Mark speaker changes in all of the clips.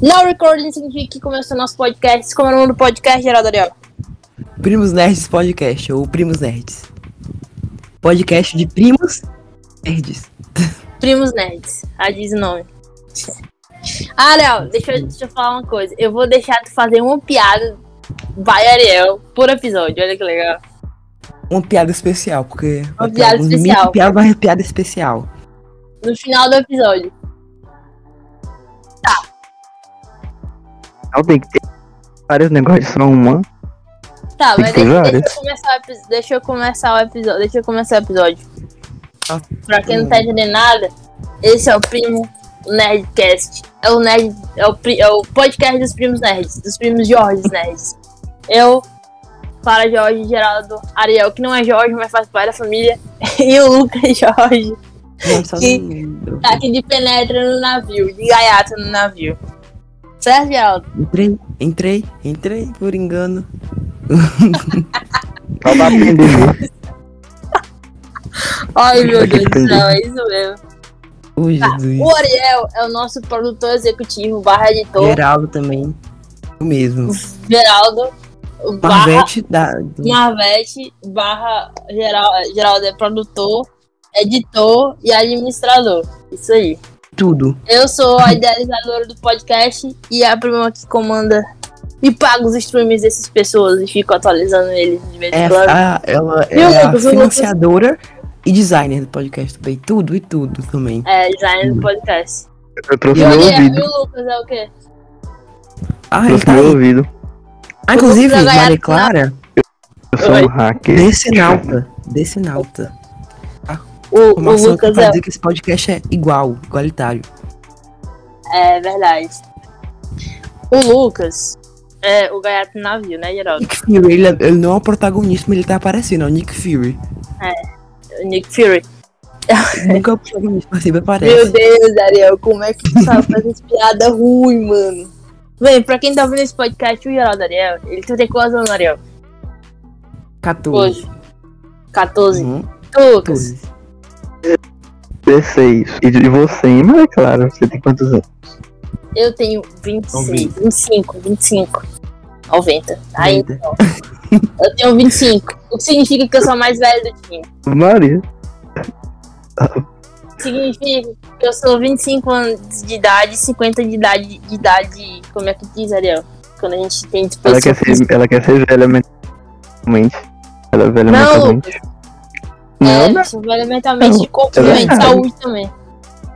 Speaker 1: Não recording significa que começou nosso podcast. Como é o nome do podcast, Geraldo Ariel?
Speaker 2: Primos Nerds Podcast, ou Primos Nerds. Podcast de primos nerds.
Speaker 1: Primos Nerds. Ah, diz o nome. Ah, Ariel, deixa, eu- deixa eu falar uma coisa. Eu vou deixar tu fazer uma piada by Ariel por episódio. Olha que legal.
Speaker 2: Uma piada especial, porque. vai ter
Speaker 1: piada especial.
Speaker 2: piada, mas piada especial.
Speaker 1: No final do episódio.
Speaker 3: Não tem que ter vários negócios, só uma.
Speaker 1: Tá,
Speaker 3: Tem
Speaker 1: mas deixa, deixa eu começar o deixa eu começar o episódio. Deixa eu começar o episódio.
Speaker 2: Ah.
Speaker 1: Pra quem não tá entendendo nada, esse é o primo Nerdcast. É o nerd, é o, é o podcast dos primos nerds, dos primos Jorge nerds. Eu, Clara Jorge, Geraldo, Ariel, que não é Jorge, mas faz parte da família, e o Lucas Jorge,
Speaker 2: só
Speaker 1: Que- tá aqui de penetra no navio, de gaiato no navio. Certo, Geraldo?
Speaker 2: Entrei, entrei, entrei por engano.
Speaker 3: Só pra aprender mesmo.
Speaker 1: Ai, meu Deus do céu, é isso mesmo.
Speaker 2: Ô, Jesus.
Speaker 1: O Ariel é o nosso produtor executivo, barra editor.
Speaker 2: Geraldo também. O mesmo.
Speaker 1: Geraldo, barra
Speaker 2: Marvete da. do-
Speaker 1: Marvete, barra Geral, Geraldo é produtor, editor e administrador. Isso aí.
Speaker 2: Tudo.
Speaker 1: Eu sou a idealizadora do podcast e a prima que comanda e paga os streams dessas pessoas e fico atualizando eles de vez
Speaker 2: É
Speaker 1: em quando.
Speaker 2: a, ela é a
Speaker 1: Lucas, o Lucas?
Speaker 2: financiadora e designer do podcast também. Tudo e tudo também.
Speaker 1: É, designer do podcast.
Speaker 3: Eu trouxe
Speaker 1: E
Speaker 3: meu ouvido.
Speaker 1: e o Lucas é o quê?
Speaker 2: Ah, ele
Speaker 3: Trouxe
Speaker 2: tá
Speaker 3: meu
Speaker 2: aí.
Speaker 3: ouvido.
Speaker 2: Ah, inclusive,
Speaker 1: é
Speaker 2: Maria Clara,
Speaker 3: Eu sou um hacker.
Speaker 2: Decenalta. Decenalta.
Speaker 1: O, o Lucas é,
Speaker 2: dizer que esse podcast é igual, igualitário.
Speaker 1: é verdade. O Lucas é o gaiato no navio, né, Geraldo?
Speaker 2: Nick Fury, ele, ele não é o protagonista, mas ele tá aparecendo, é o Nick Fury.
Speaker 1: O Nick Fury.
Speaker 2: Nunca é o protagonista, mas sempre
Speaker 1: Meu
Speaker 2: aparece.
Speaker 1: Deus, Ariel, como é que tu sabe fazer essa piada ruim, mano? Bem, pra quem tá ouvindo esse podcast, o Geraldo Ariel, ele tu tem quantos anos, Ariel?
Speaker 2: 14.
Speaker 1: Hoje. 14.
Speaker 2: Uhum,
Speaker 1: Lucas?
Speaker 2: 14.
Speaker 3: 16. E de você, mas é claro, você tem quantos anos?
Speaker 1: Eu tenho 26,
Speaker 2: Noventa.
Speaker 1: 25, 25. 90. Aí,
Speaker 2: Eita.
Speaker 1: eu tenho 25. O que significa que eu sou mais velho do time.
Speaker 3: Maria.
Speaker 1: Significa que eu sou 25 anos de idade, 50 de idade, de idade, como é que diz, Ariel? Quando a gente tem
Speaker 3: Ela
Speaker 1: disposição
Speaker 3: quer, ser, ela quer ser velha mentalmente. Ela é velha
Speaker 1: Não,
Speaker 3: mentalmente. Não,
Speaker 1: É,
Speaker 3: não.
Speaker 1: sou velho mentalmente
Speaker 3: Não,
Speaker 1: e
Speaker 3: é verdade.
Speaker 1: saúde também.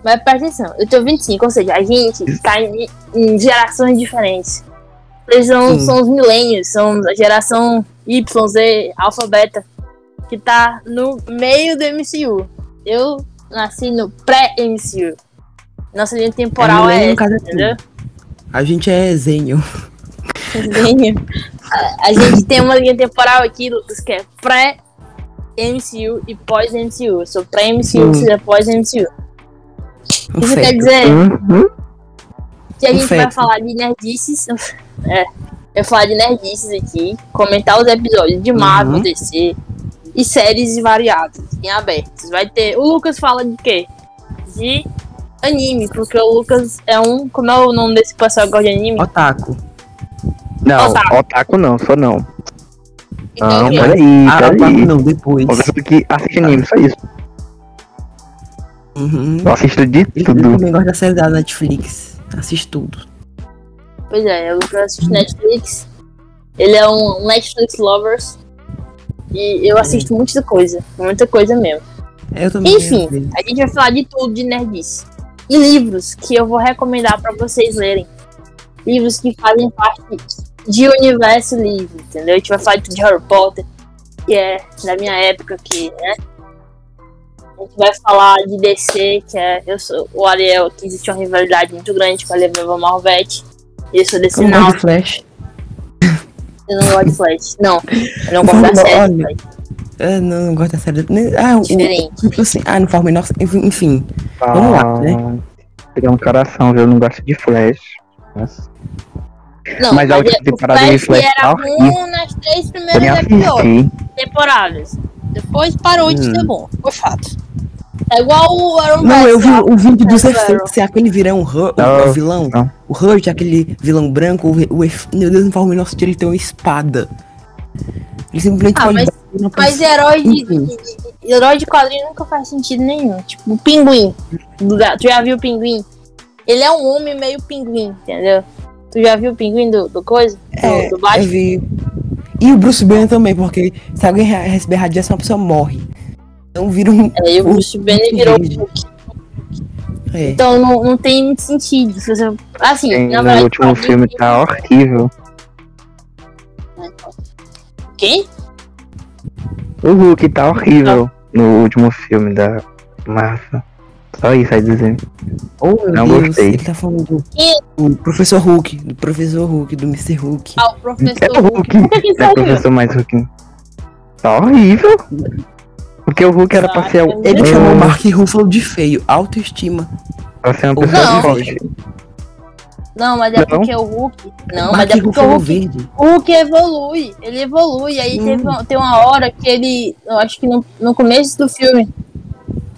Speaker 1: Mas presta atenção, eu tenho 25, ou seja, a gente tá em, em gerações diferentes. Eles são, são os milênios, são a geração Y, Z, alfa, beta, que tá no meio do MCU. Eu nasci no pré-MCU. Nossa linha temporal é
Speaker 2: caso,
Speaker 1: essa,
Speaker 2: é
Speaker 1: entendeu?
Speaker 2: A gente é Zenio.
Speaker 1: Milênio. A, a gente tem uma linha temporal aqui, Lucas, que é pré-MCU e pós-MCU. Eu sou pré-MCU, você é pós-MCU. Isso quer dizer
Speaker 3: Uhum.
Speaker 1: que a gente vai
Speaker 2: feto.
Speaker 1: falar de nerdices. É, eu falar de nerdices aqui, comentar os episódios de Marvel,
Speaker 2: Uhum.
Speaker 1: DC e séries variadas, em abertos. Vai ter. O Lucas fala de quê? De anime, porque o Lucas é um. Como é o nome desse pessoal que gosta de anime?
Speaker 2: Otaku.
Speaker 3: Não,
Speaker 1: Otaku.
Speaker 3: otaku não, só não.
Speaker 1: Então,
Speaker 3: Não, peraí,
Speaker 2: Ah,
Speaker 3: peraí.
Speaker 2: não, depois.
Speaker 3: Uma pessoa que assiste anime, só isso.
Speaker 2: Uhum.
Speaker 3: Eu assisto de tudo.
Speaker 2: também gosta da série da Netflix. Assiste tudo.
Speaker 1: Pois é, o Lucas assiste Netflix. Ele é um Netflix lovers. E eu assisto muita coisa. Muita coisa mesmo.
Speaker 2: Eu também.
Speaker 1: Enfim, a gente vai falar de tudo de nerdice. E livros que eu vou recomendar pra vocês lerem. Livros que fazem parte de universo livre, entendeu? A gente vai falar de tudo de Harry Potter, que é da minha época aqui, né? A gente vai falar de DC, que é. Eu sou o Ariel, que existe uma rivalidade muito grande com a Leva Malvete. Eu sou desse
Speaker 2: Eu
Speaker 1: não,
Speaker 2: Flash.
Speaker 1: eu não gosto de Flash. Não, eu não gosto da série.
Speaker 2: Eu não, não gosto da série. Ah, o,
Speaker 1: Diferente.
Speaker 2: tipo assim, ah, não forma menor. Enfim. Vamos lá, né?
Speaker 3: Pegar um coração, viu? Eu não gosto de Flash. Nossa.
Speaker 1: Não,
Speaker 3: Mas a última
Speaker 1: é- o
Speaker 3: temporada de Flash
Speaker 1: era bom nas três primeiras episódios. temporadas. Depois parou de
Speaker 2: Hum.
Speaker 1: ser bom. Ficou chato. É igual o Aaron
Speaker 2: Não, eu vi o vídeo dos efeitos. Se aquele virão, o, vilão,
Speaker 3: não.
Speaker 2: o Hurt, aquele vilão branco, o, meu Deus, não faz o menor sentido ele tem uma espada. Ele simplesmente
Speaker 1: Ah, mas- Mas herói de,
Speaker 2: Enfim.
Speaker 1: de- de- herói de quadrinho nunca faz sentido nenhum. Tipo, o pinguim. Tu já viu o pinguim? Ele é um homem meio pinguim, entendeu? Tu já viu o pinguim do, do coisa? Do,
Speaker 2: É,
Speaker 1: do
Speaker 2: eu
Speaker 1: Batman?
Speaker 2: vi. E o Bruce Banner também, porque se alguém re- receber radiação, a pessoa morre. Então vira um.
Speaker 1: É, e o Bruce Banner virou. Hulk.
Speaker 2: É.
Speaker 1: Então não, não tem muito sentido. Se você... Assim,
Speaker 3: Tem,
Speaker 1: na
Speaker 3: no
Speaker 1: verdade.
Speaker 3: último
Speaker 1: pra mim,
Speaker 3: filme tá horrível.
Speaker 1: Quem?
Speaker 3: O Hulk tá horrível no último filme da Marvel. Só isso aí dizendo.
Speaker 2: Oh, meu
Speaker 3: Não
Speaker 2: Deus,
Speaker 3: gostei.
Speaker 2: ele tá falando do,
Speaker 1: Quem?
Speaker 2: do Professor Hulk, do Professor Hulk, do Mr. Hulk.
Speaker 1: Ah, o professor.
Speaker 3: É o Hulk.
Speaker 1: Que que
Speaker 3: Não é professor mais Hulk. Tá horrível. Porque o Hulk era pra ser o.
Speaker 2: Ele
Speaker 3: o-
Speaker 2: chamou o Mark Ruffalo de feio, autoestima.
Speaker 3: Pra ser uma
Speaker 2: Não.
Speaker 3: pessoa forte.
Speaker 1: Não, mas é
Speaker 3: Não?
Speaker 1: porque o Hulk. Não,
Speaker 2: Mark
Speaker 1: mas é porque o
Speaker 2: Ruffalo
Speaker 1: Hulk
Speaker 2: verde.
Speaker 1: O Hulk evolui, ele evolui. Aí
Speaker 2: Hum.
Speaker 1: teve uma- tem uma hora que ele. Eu acho que no, no começo do filme.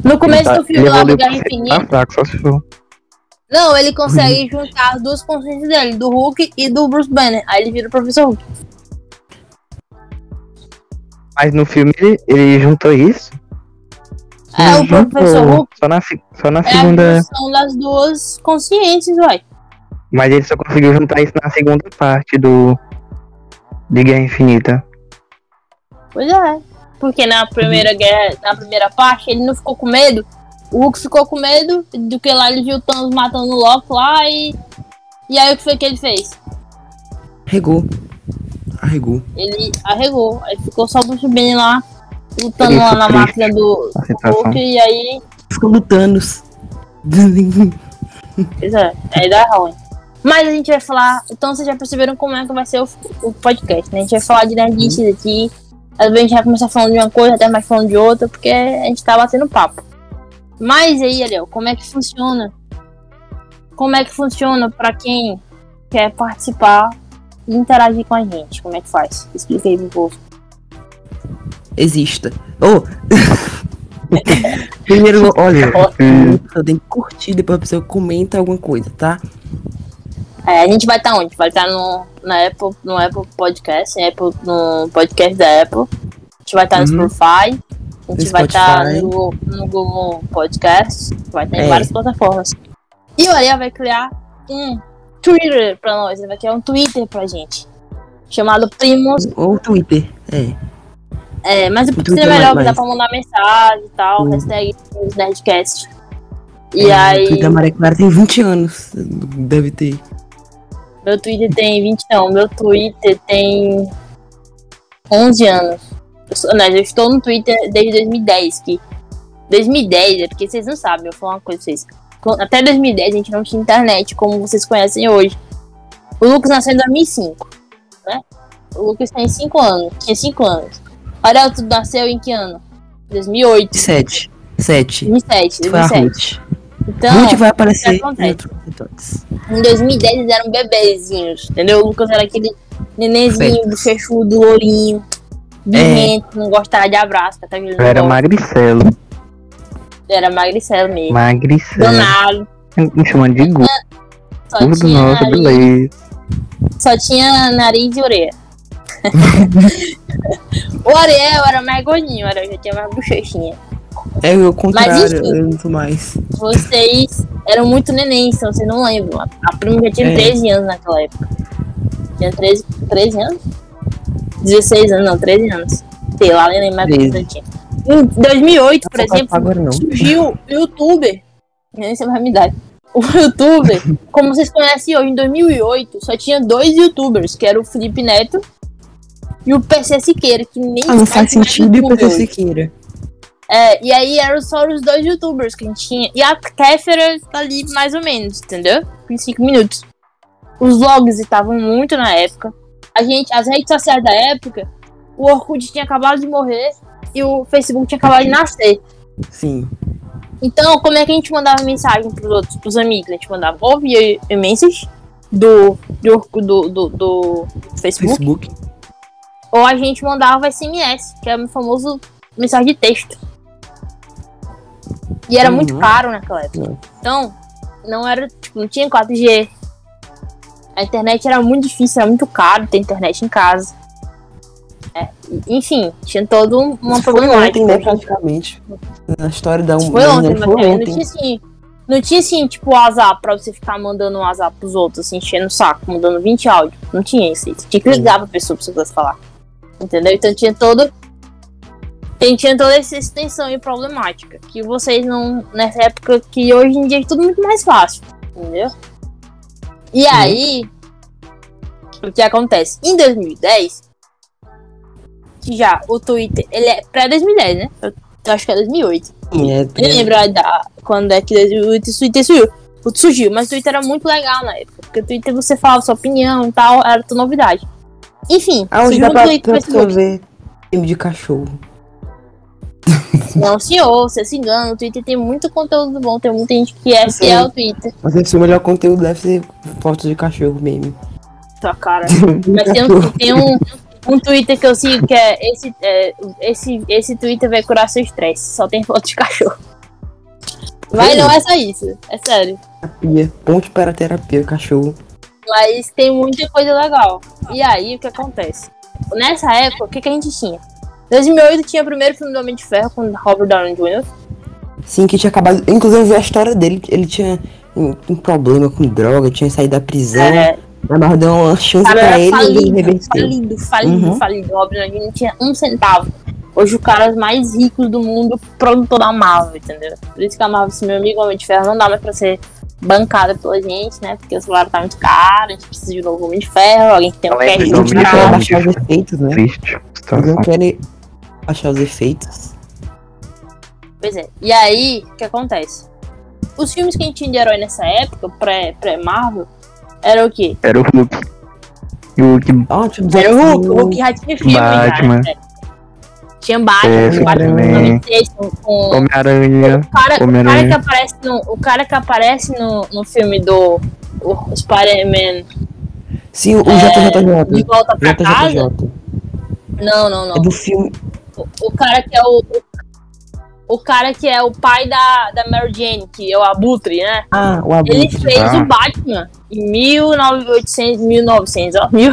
Speaker 1: No começo
Speaker 3: Tá-
Speaker 1: do filme lá do Guerra Infinita.
Speaker 3: mais fraco, só se for.
Speaker 1: Não, ele consegue juntar as duas consciências dele, do Hulk e do Bruce Banner. Aí ele vira o professor Hulk.
Speaker 3: Mas no filme ele, ele juntou isso.
Speaker 1: É,
Speaker 3: Ele
Speaker 1: o professor
Speaker 3: juntou
Speaker 1: Hulk
Speaker 3: Só na, só na
Speaker 1: é
Speaker 3: segunda.
Speaker 1: junção das duas consciências, uai.
Speaker 3: Mas ele só conseguiu juntar isso na segunda parte do. De Guerra Infinita.
Speaker 1: Pois é. Porque na primeira guerra, na primeira parte, ele não ficou com medo. O Hulk ficou com medo do que lá ele viu o Thanos matando o Loki lá e. E aí o que foi que ele fez?
Speaker 2: Regou. Arregou.
Speaker 1: Ele arregou. Aí ficou só o Bruce Banner lá, lutando lá na
Speaker 3: triste.
Speaker 1: máquina do
Speaker 3: situação.
Speaker 1: Hulk e aí.
Speaker 2: Ficou Thanos.
Speaker 1: Pois é, aí dá ruim. Mas a gente vai falar. Então vocês já perceberam como é que vai ser o, o podcast, né? A gente vai falar de nerdices aqui. Às vezes a gente vai começar falando de uma coisa, até mais falando de outra, porque a gente tá batendo papo. Mas aí, Ariel, como é que funciona? Como é que funciona pra quem quer participar e interagir com a gente? Como é que faz? Explica aí pro povo.
Speaker 2: Exista. Oh! Primeiro, olha,
Speaker 3: Hum,
Speaker 2: você tem que curtir, depois a pessoa comenta alguma coisa, tá?
Speaker 1: É, a gente vai estar onde? Vai estar no, na Apple, no Apple Podcast, no, Apple, no podcast da Apple. A gente vai estar no
Speaker 2: Uhum.
Speaker 1: Spotify. A gente
Speaker 2: No
Speaker 1: vai estar
Speaker 2: Spotify.
Speaker 1: no, no Google Podcast. Vai estar em
Speaker 2: É.
Speaker 1: várias plataformas. E o Ariel vai criar um Twitter pra nós. Ele vai criar um Twitter pra gente. Chamado Primos.
Speaker 2: Ou Twitter. É.
Speaker 1: É, mas o
Speaker 2: O
Speaker 1: Twitter é
Speaker 2: é
Speaker 1: melhor,
Speaker 2: mais-
Speaker 1: que dá pra mandar mensagem e tal.
Speaker 2: Uhum.
Speaker 1: Hashtag Nerdcast. E
Speaker 2: É,
Speaker 1: aí.
Speaker 2: O Twitter Maria Clara tem 20 anos. Deve ter.
Speaker 1: Meu Twitter tem 20 não, meu Twitter tem 11 anos. Eu, sou, não, eu estou no Twitter desde 2010, que 2010 é porque vocês não sabem, eu vou falar uma coisa pra vocês. Até 2010 a gente não tinha internet como vocês conhecem hoje. O Lucas nasceu em 2005, né? O Lucas tem 5 anos, tinha 5 anos. Ariel, tu nasceu em que ano? 2008,
Speaker 2: 7. 7.
Speaker 1: 2007,
Speaker 2: Foi a
Speaker 1: 2007.
Speaker 2: Ruth.
Speaker 1: Então,
Speaker 2: Ruth vai aparecer em outros episódios.
Speaker 1: Em 2010 eles eram bebezinhos, entendeu? O Lucas era aquele nenenzinho, bochechudo, lourinho, birrento, não gostava de abraço, tá
Speaker 3: era magricelo.
Speaker 1: Era magricelo mesmo.
Speaker 3: Magricelo.
Speaker 1: Danado.
Speaker 3: Me chamando de gordo,
Speaker 1: Só tinha, nariz,
Speaker 3: beleza.
Speaker 1: só tinha nariz e orelha. o Ariel era mais gordinho, o Ariel já tinha mais bochechinha.
Speaker 2: É o contrário,
Speaker 1: enfim.
Speaker 2: eu mais.
Speaker 1: Vocês eram muito neném, então vocês não lembram. A prima já tinha
Speaker 2: É.
Speaker 1: 13 anos naquela época. Tinha 13, 13 anos? 16 anos, não, 13 anos. Sei lá, nem lembro mais quantos
Speaker 2: 13.
Speaker 1: eu tinha. Em 2008, por exemplo,
Speaker 2: agora
Speaker 1: surgiu o youtuber. Nem sei mais a minha idade. O youtuber, como vocês conhecem hoje, em 2008, só tinha dois youtubers, que era o Felipe Neto e o PC Siqueira, que nem
Speaker 2: Ah, não faz sentido e o PC. Siqueira.
Speaker 1: É, e aí eram só os dois youtubers que a gente tinha. E a Kéfera tá ali mais ou menos, entendeu? 25 minutos. Os vlogs estavam muito na época. A gente, as redes sociais da época, o Orkut tinha acabado de morrer e o Facebook tinha acabado de nascer.
Speaker 2: Sim.
Speaker 1: Então, como é que a gente mandava mensagem pros outros, pros amigos? A gente mandava ou via e-message do, do, do, do Facebook,
Speaker 2: Facebook.
Speaker 1: ou a gente mandava SMS, que é o famoso mensagem de texto. E era
Speaker 2: Uhum.
Speaker 1: muito caro naquela época.
Speaker 2: Não.
Speaker 1: Então, não era, tipo, não tinha 4G. A internet era muito difícil, era muito caro ter internet em casa. É, enfim, tinha todo um- uma
Speaker 2: Isso foi
Speaker 1: problemática.
Speaker 2: ontem, né, praticamente. Na história da
Speaker 1: Foi ontem,
Speaker 2: humanidade, foi
Speaker 1: não
Speaker 2: ontem.
Speaker 1: tinha assim. Não tinha assim, tipo, WhatsApp pra você ficar mandando um WhatsApp pros outros, assim, enchendo o saco, mandando 20 áudios. Não tinha isso. Você tinha que ligar pra pessoa pra você poder falar. Entendeu? Então tinha todo. Tem, tinha toda essa extensão e problemática. Que vocês não. Nessa época que hoje em dia é tudo muito mais fácil. Entendeu? E aí. O que acontece? Em 2010. Que já o Twitter. Ele é pré-2010, né? Eu, acho que é 2008.
Speaker 2: É,
Speaker 1: Eu nem lembro da, quando é que o Twitter surgiu. O surgiu, mas o Twitter era muito legal na época. Porque o Twitter você falava sua opinião e tal, era tudo novidade. Enfim,
Speaker 2: Ah, dá
Speaker 1: junta
Speaker 2: pra, ver filme de cachorro.
Speaker 1: Não, senhor, você se engana. O Twitter tem muito conteúdo bom. Tem muita gente que é
Speaker 2: Sim.
Speaker 1: fiel ao Twitter.
Speaker 2: Mas ser o melhor conteúdo, deve ser fotos de cachorro mesmo.
Speaker 1: Sua cara. Mas tem, um, tem um, um Twitter que eu sigo que é esse, é, esse, esse Twitter vai curar seu estresse. Só tem foto de cachorro. Mas não é só isso. É sério.
Speaker 2: Terapia. Ponte para terapia, cachorro.
Speaker 1: Mas tem muita coisa legal. E aí, o que acontece? Nessa época, o que, que a gente tinha? Em 2008 tinha o primeiro filme do Homem de Ferro com Robert Downey Jr.
Speaker 2: Sim, que tinha acabado. Inclusive, a história dele. Ele tinha um, um problema com droga, tinha saído da prisão.
Speaker 1: É,
Speaker 2: Mas deu uma chance
Speaker 1: cara,
Speaker 2: pra ele e ele
Speaker 1: falido,
Speaker 2: reverteu.
Speaker 1: falido, falido,
Speaker 2: Uhum.
Speaker 1: falido. O Robert Downey Jr. não tinha um centavo. Hoje o cara mais rico do mundo, produtor da Marvel, entendeu? Por isso que a Marvel, esse meu amigo Homem de Ferro, não dá mais pra ser bancada pela gente, né? Porque o celular tá muito caro, a gente precisa de um novo Homem de Ferro, alguém que tem um
Speaker 3: Homem de
Speaker 2: querem
Speaker 3: Homem
Speaker 2: baixar
Speaker 3: de
Speaker 2: os efeitos, né?
Speaker 3: Triste
Speaker 2: Eles
Speaker 3: situação.
Speaker 2: não querem baixar os efeitos.
Speaker 1: Pois é. E aí, o que acontece? Os filmes que a gente tinha de herói nessa época, pré- pré-Marvel, era o quê?
Speaker 3: Era o Hulk. E o Hulk
Speaker 2: Ó, tipo,
Speaker 1: Era o Hulk, o
Speaker 2: Hulk.
Speaker 1: Já tinha filme
Speaker 3: Batman.
Speaker 1: já, né? Tinha Batman,
Speaker 3: É,
Speaker 1: Batman
Speaker 3: Superman.
Speaker 1: 96, com, com
Speaker 3: Homem-Aranha.
Speaker 1: o, cara, o cara
Speaker 3: Homem-Aranha.
Speaker 1: que aparece no, o cara que aparece no, no filme do o Spider-Man
Speaker 2: Sim, o
Speaker 1: de
Speaker 2: JJJ.
Speaker 1: volta pra casa.
Speaker 2: JJJ.
Speaker 1: Não, não, não.
Speaker 2: É do filme.
Speaker 1: O, o cara que é o, o o cara que é o pai da, da Mary Jane, que é o Abutre, né?
Speaker 2: Ah, o
Speaker 1: Ele
Speaker 2: Abutre.
Speaker 1: fez
Speaker 3: Ah.
Speaker 1: o Batman em 1800, 1900, ó, mil,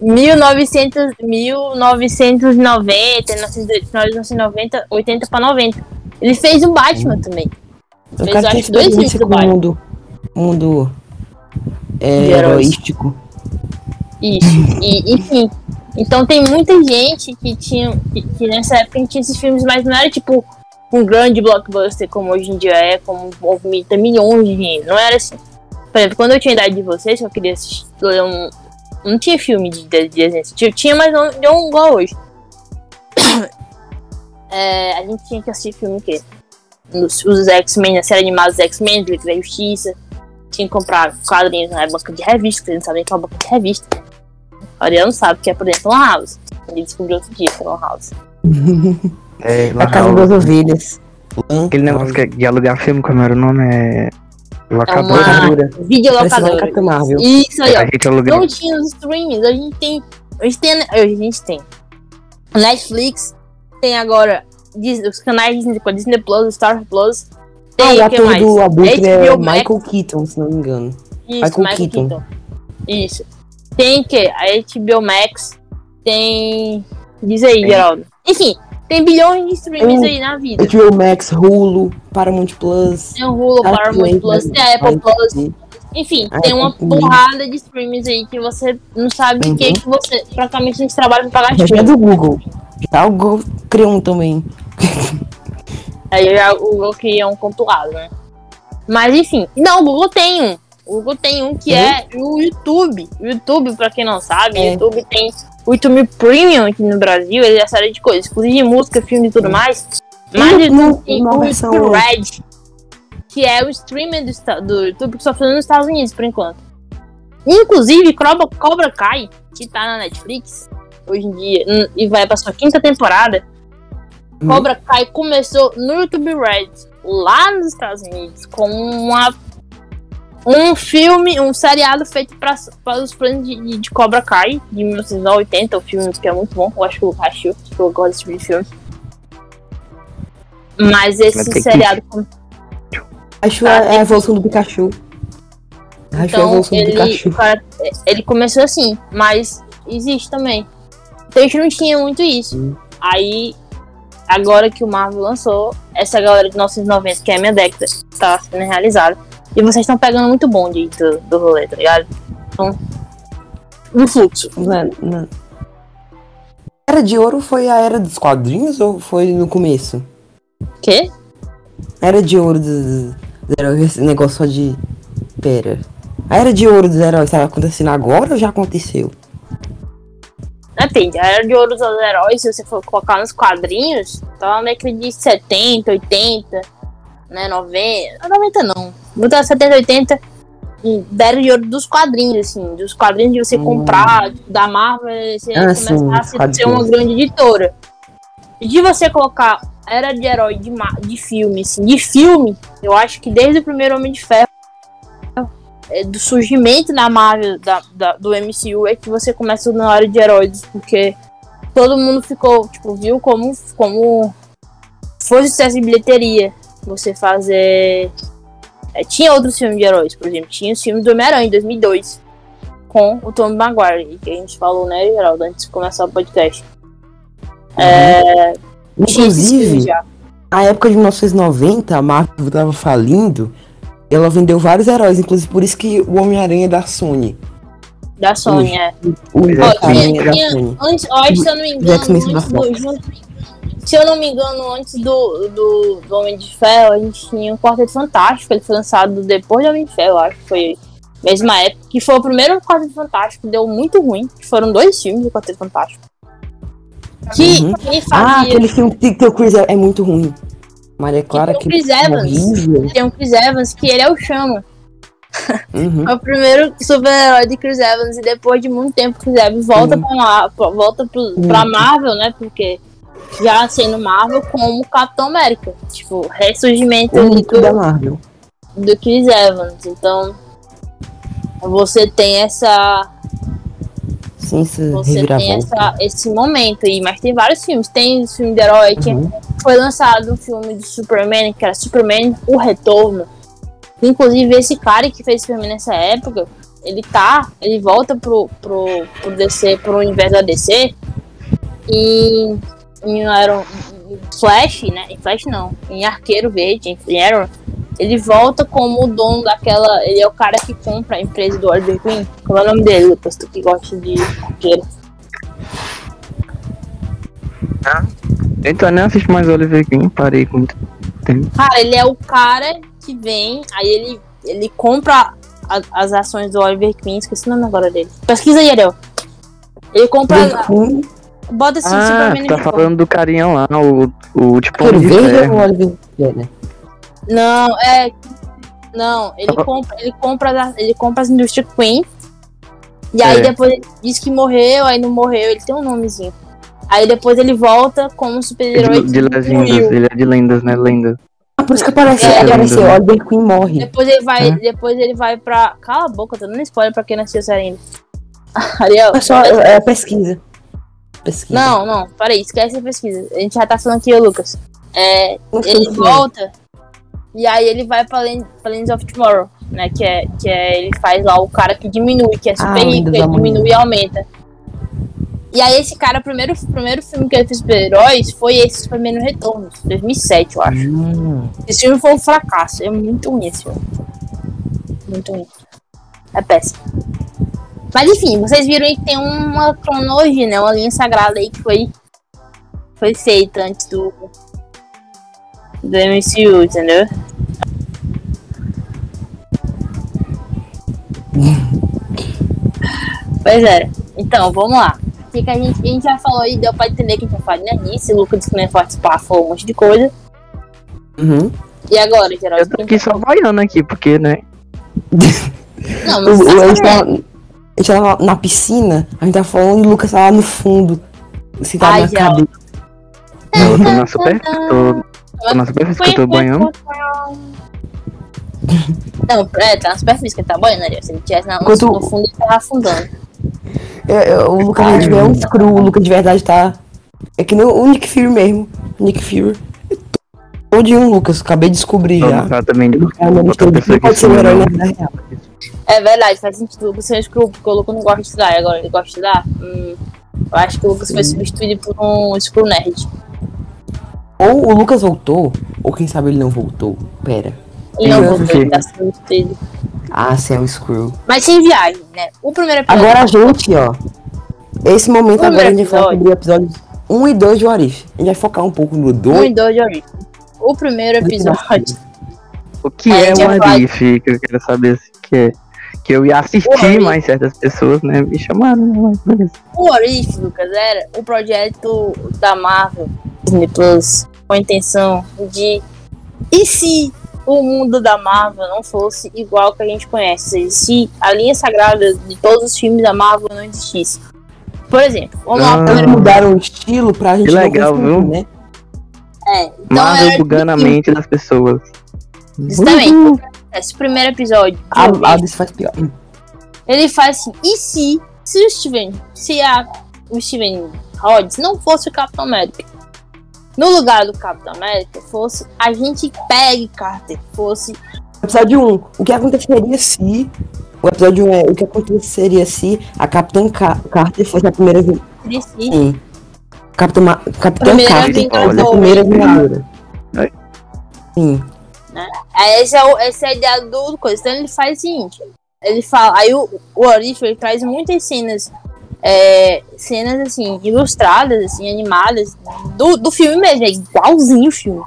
Speaker 1: 1900, 1990, 1990, 80 pra 90. Ele fez o Batman também.
Speaker 2: O
Speaker 1: Fez,
Speaker 2: cara
Speaker 1: acho dois filmes do Batman.
Speaker 2: mundo. Mundo. É, heroístico.
Speaker 1: Isso. E, enfim. Então tem muita gente que tinha. Que, que nessa época tinha esses filmes, mas não era tipo um grande blockbuster como hoje em dia é, como movimenta milhões de dinheiro. Não era assim. Por exemplo, quando eu tinha idade de vocês, eu queria assistir um. Não tinha filme de, de, de desenho. Tinha, tinha, mas não, não igual hoje. É, a gente tinha que assistir filme que os, os X-Men, a série animada dos X-Men, Liga da Justiça. Tinha que comprar quadrinhos na banca de revista, vocês não sabem que é uma banca de revista. A Ariano sabe que é por dentro Lan House. Ele descobriu outro dia que é Lan House.
Speaker 3: É,
Speaker 2: A casa das ovelhas. Lan
Speaker 3: Aquele negócio que é de alugar filme, como era o nome? É. Locadora.
Speaker 1: uma-
Speaker 2: Locadora.
Speaker 1: Videolocadora.
Speaker 2: Capitã Marvel.
Speaker 1: Isso aí,
Speaker 3: A
Speaker 1: ó.
Speaker 3: gente alugava.
Speaker 1: Não tinha os streamings, a gente tem. A gente tem. A gente tem. Netflix, tem agora os canais Disney, com a Disney Plus, Star Plus.
Speaker 2: Ah,
Speaker 1: Tem
Speaker 2: o
Speaker 1: o
Speaker 2: ator do Abutre é. Michael Keaton, se não me engano.
Speaker 1: Isso,
Speaker 2: Michael
Speaker 1: Michael
Speaker 2: Keaton.
Speaker 1: Keaton. Isso. Tem que a HBO Max, tem. Diz aí,
Speaker 3: Tem.
Speaker 1: Geraldo. Enfim, tem bilhões de streams aí na vida.
Speaker 2: HBO Max, Hulu, Paramount Plus.
Speaker 1: Tem o Hulu, Paramount Plus, tem a Apple Plus. Enfim, tem uma porrada de streams aí que você não sabe de que
Speaker 2: Uhum.
Speaker 1: que você praticamente tem que trabalhar pra pagar
Speaker 2: Já é do Google. Já o Google criou um também.
Speaker 1: Aí o Google cria um compilado, né? Mas enfim, não, o Google tem um. O Google tem um que é o YouTube. O YouTube, pra quem não sabe,
Speaker 2: É.
Speaker 1: o YouTube tem o YouTube Premium aqui no Brasil, ele é uma série de coisas, inclusive música, filme e tudo mais. Mas ele tem o YouTube Red, que é o streamer do, do YouTube que só funciona nos Estados Unidos, por enquanto. Inclusive, Cobra, Cobra Kai, que tá na Netflix hoje em dia, hum, e vai pra sua quinta temporada,
Speaker 2: Hum.
Speaker 1: Cobra Kai começou no YouTube Red, lá nos Estados Unidos, com uma, um filme, um seriado feito para os fãs de, de- de Cobra Kai, de 1980, o filme que é muito bom, eu acho que eu acho que eu gosto desse tipo de filme. Mas esse
Speaker 3: que-
Speaker 1: seriado com-
Speaker 2: Acho é a evolução do Pikachu. Acho a
Speaker 1: Então, ele,
Speaker 2: Pikachu.
Speaker 1: o cara- ele começou assim, mas existe também. Então a gente não tinha muito isso.
Speaker 2: Hum.
Speaker 1: Aí, agora que o Marvel lançou, essa galera de 1990, que é a minha década, tá sendo realizada. E vocês estão pegando muito bonde do, do rolê, tá ligado? Então, no fluxo.
Speaker 2: Não é- não é- Era de ouro foi a era dos quadrinhos ou foi no começo?
Speaker 1: Quê?
Speaker 2: Era de ouro dos, dos heróis, esse negócio só de. Pera. A era de ouro dos heróis tá acontecendo agora ou já aconteceu?
Speaker 1: Depende, a era de ouro dos heróis, se você for colocar nos quadrinhos, tá na década de 70, 80, né, 90. 90 não. Botar 70, 80. e Da era de ouro dos quadrinhos, assim, dos quadrinhos de você
Speaker 2: Hum.
Speaker 1: comprar, da Marvel, você
Speaker 2: Ah, sim,
Speaker 1: começar a se- ser uma grande editora. E de você colocar a era de herói de, de filme, assim, de filme, eu acho que desde o primeiro Homem de Ferro, é, do surgimento da Marvel, da, da- do MCU, é que você começa na área de heróis, porque todo mundo ficou, tipo, viu como, como foi sucesso de bilheteria você fazer. é, tinha outros filmes de heróis, por exemplo, tinha o filme do Homem-Aranha em 2002, com o Tom Maguire, que a gente falou, né, Geraldo, antes de começar o podcast. É, esses filmes
Speaker 2: Inclusive, na época de 1990, a Marvel tava falindo. Ela vendeu vários heróis, inclusive por isso que o Homem-Aranha é da Sony.
Speaker 1: Da Sony, é.
Speaker 2: O
Speaker 3: é,
Speaker 1: Ó,
Speaker 2: Homem-Aranha
Speaker 1: tinha,
Speaker 2: é
Speaker 1: eu não me engano,
Speaker 2: Jack Smith da
Speaker 1: antes do,
Speaker 2: Fox.
Speaker 1: junto- se eu não me engano, antes do, do, do Homem de Ferro, a gente tinha o Quarteto Fantástico, ele foi lançado depois do Homem de Ferro, acho que foi mesma época, que foi o primeiro Quarteto Fantástico, deu muito ruim, que foram dois filmes do Quarteto Fantástico. Que
Speaker 2: Uhum. Ah,
Speaker 1: fazia
Speaker 2: aquele filme que tem o Chris é, é muito ruim. Maria Clara,
Speaker 1: tem o Chris Evans.
Speaker 2: horrível.
Speaker 1: tem o Chris Evans, que ele é o Chama.
Speaker 2: Uhum.
Speaker 1: É o primeiro super-herói de Chris Evans e depois de muito tempo Chris Evans volta,
Speaker 2: Sim.
Speaker 1: pra, volta pro, pra Marvel, né? Porque já sendo Marvel como Capitão América. Tipo, ressurgimento
Speaker 2: O
Speaker 1: ali
Speaker 2: único da
Speaker 1: do,
Speaker 2: Marvel.
Speaker 1: do Chris Evans. Então, você tem essa.
Speaker 2: Sim, essa
Speaker 1: Você tem essa, esse momento aí, mas tem vários filmes. Tem o filme de herói, tinha-
Speaker 2: Uhum.
Speaker 1: foi lançado um filme do Superman, que era Superman O Retorno. Inclusive, esse cara que fez filme nessa época, ele tá, ele volta pro, pro, pro DC, pro universo da DC, e em Iron em Flash, né? Em Flash não, em Arqueiro Verde, em Arrow, ele volta como o dono daquela. Ele é o cara que compra a empresa do Oliver Queen. Qual é o nome dele, Lucas? Tu que gosta de arqueiro.
Speaker 3: Então eu nem assisto mais Oliver Queen, parei com muito tempo.
Speaker 1: Cara, ele é o cara que vem, aí ele, ele compra a- as ações do Oliver Queen, esqueci o nome agora dele. Pesquisa aí, Ariel. Ele compra. Bota assim,
Speaker 3: Ah,
Speaker 1: Superman
Speaker 3: tá falando do carinha lá, o, o tipo de
Speaker 2: ou?
Speaker 1: Não, é. Não, ele
Speaker 3: Tava-
Speaker 1: compra, ele compra, as- ele compra as indústrias Queen. E aí
Speaker 3: É.
Speaker 1: depois ele diz que morreu, aí não morreu, ele tem um nomezinho. Aí depois ele volta como super-herói
Speaker 3: De, de lendas,
Speaker 1: morreu.
Speaker 3: ele é de lendas, né? Lendas.
Speaker 2: Ah, por isso que apareceu,
Speaker 1: É,
Speaker 2: apareceu.
Speaker 3: lindo.
Speaker 2: Oliver Queen morre.
Speaker 1: Depois ele vai,
Speaker 3: É.
Speaker 1: depois ele vai pra. Cala a boca, tô dando spoiler pra quem não assistiu a série ainda. Ariel,
Speaker 2: É só é, pesquisa. Pesquisa.
Speaker 1: Não, não, peraí, esquece a pesquisa. A gente já tá falando aqui, Lucas. É, ele volta e aí ele vai pra, Land, pra Lands of Tomorrow, né? Que é, que é. Ele faz lá o cara que diminui, que é super
Speaker 2: Ah,
Speaker 1: rico, ele diminui e aumenta. E aí esse cara, o primeiro, primeiro filme que ele fez super-heróis foi esse Superman no Retorno, 2007, eu acho.
Speaker 2: Hum,
Speaker 1: Esse filme foi um fracasso, é muito ruim esse filme. Muito ruim. É péssimo. Mas enfim, vocês viram aí que tem uma cronologia, né? Uma linha sagrada aí que foi, foi feita antes do, do MCU, entendeu? pois é. Então, vamos lá. O que, que a, gente, a gente já falou aí, deu pra entender que a gente vai falar de Nerdice, o Lucas disse que não ia participar, falou um monte de coisa.
Speaker 2: uhum.
Speaker 1: E agora, Geraldo?
Speaker 3: Eu tô aqui só vaiando aqui, porque, né?
Speaker 1: Não,
Speaker 2: O-
Speaker 1: mas
Speaker 2: o- gente
Speaker 1: tá
Speaker 2: tava, a gente tava na, na piscina, a gente tava falando e o Lucas tava lá no fundo. Sentado
Speaker 1: Ai,
Speaker 2: na
Speaker 1: já.
Speaker 2: cadeira.
Speaker 3: Eu tô na super. Tô, tô na superfície que eu tô banhando.
Speaker 1: Não, é, tá na superfície que ele tá banhando ali. Se ele tivesse na, no,
Speaker 2: Enquanto-
Speaker 1: no fundo, ele tava afundando.
Speaker 2: Eu- eu- o Lucas a gente é um screw, o Lucas de verdade tá. É que nem o Nick Fury mesmo. Nick Fury. Ou de um, Lucas, acabei de descobrir já.
Speaker 3: Eu também
Speaker 2: Ele realmente
Speaker 3: outra
Speaker 2: ele
Speaker 3: pessoa que
Speaker 2: pode ser um
Speaker 3: escolheu,
Speaker 2: herói na
Speaker 3: né?
Speaker 2: vida real.
Speaker 1: É verdade, faz sentido. O Lucas foi Screw, porque o Lucas não gosta de estudar. E agora ele gosta de estudar? Hum, eu acho que o Lucas foi
Speaker 2: Sim.
Speaker 1: substituído por um Screw Nerd.
Speaker 2: Ou o Lucas voltou, ou quem sabe ele não voltou. Pera.
Speaker 1: Ele não voltou, ele tá substituído.
Speaker 2: Ah, Cell Screw.
Speaker 1: Mas sem viagem, né? O primeiro episódio.
Speaker 2: Agora a gente, ó. Esse momento
Speaker 1: O
Speaker 2: agora a gente vai falar
Speaker 1: episódio.
Speaker 2: sobre episódios 1 e 2 de Warif. A gente vai focar um pouco no 2.
Speaker 1: Um e dois de origem. O primeiro episódio.
Speaker 3: O que é uma
Speaker 1: vai-
Speaker 3: riff? Que eu quero saber se que. Que eu ia assistir, mas certas pessoas, né, me chamaram. mas beleza.
Speaker 1: O Orif, Lucas, era o projeto da Marvel Disney Plus com a intenção de. E se o mundo da Marvel não fosse igual que a gente conhece? Ou seja, se a linha sagrada de todos os filmes da Marvel não existisse. Por exemplo, vamos lá,
Speaker 3: Ah.
Speaker 1: o
Speaker 2: Eles mudaram o estilo pra gente
Speaker 3: Que
Speaker 2: não
Speaker 3: legal, viu?
Speaker 2: né?
Speaker 1: É, então
Speaker 3: Marvel bugando a mente das pessoas.
Speaker 1: Justamente.
Speaker 3: Uhul.
Speaker 1: Esse primeiro episódio.
Speaker 2: A, Alice faz pior.
Speaker 1: ele faz assim, e se, se o Steven, se a, o Steven Rhodes não fosse o Capitão América? No lugar do Capitão América, fosse a gente Peg Carter, fosse
Speaker 2: Episódio 1. O que aconteceria se. O episódio 1 é o que aconteceria se a Capitã Ca- Carter fosse a primeira. Sim. Capitã, Ma- Capitã
Speaker 1: Primeira
Speaker 2: Carter a primeira Vingadora.
Speaker 3: Oi?
Speaker 1: Aí esse é o, essa é a ideia do coisa. Então ele faz o seguinte: ele fala. Aí o, o Orif ele traz muitas cenas. é, cenas assim, ilustradas, assim, animadas, do, do filme mesmo, é igualzinho o filme.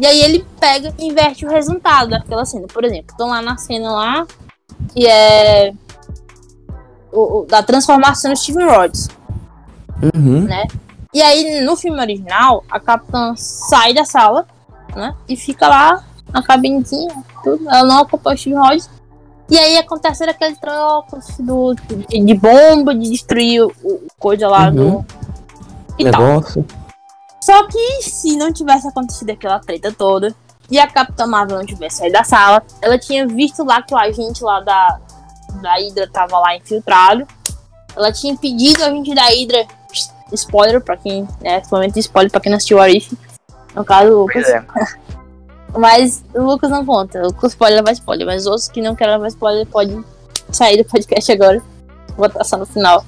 Speaker 1: E aí ele pega e inverte o resultado daquela cena. Por exemplo, estão lá na cena lá, que é o, o- da transformação do Steven Rhodes.
Speaker 2: Uhum.
Speaker 1: E aí, no filme original, a capitã sai da sala, né? E fica lá na cabinezinha, tudo. Ela não acompanha o Steve. E aí acontece aquele troco do, de, de bomba, de destruir o, o coisa lá
Speaker 2: Uhum.
Speaker 1: do. E tal.
Speaker 2: Negócio.
Speaker 1: Só que se não tivesse acontecido aquela treta toda e a Capitã Marvel não tivesse saído da sala, ela tinha visto lá que o agente lá da, da Hydra tava lá infiltrado. Ela tinha impedido o agente da Hydra. Spoiler pra quem. Né, esse momento de spoiler pra quem não assistiu o Arif. No caso, o Lucas.
Speaker 3: Pois é.
Speaker 1: Mas o Lucas não conta. O Lucas pode levar spoiler, mas os outros que não querem levar spoiler podem sair do podcast agora. Vou só no final.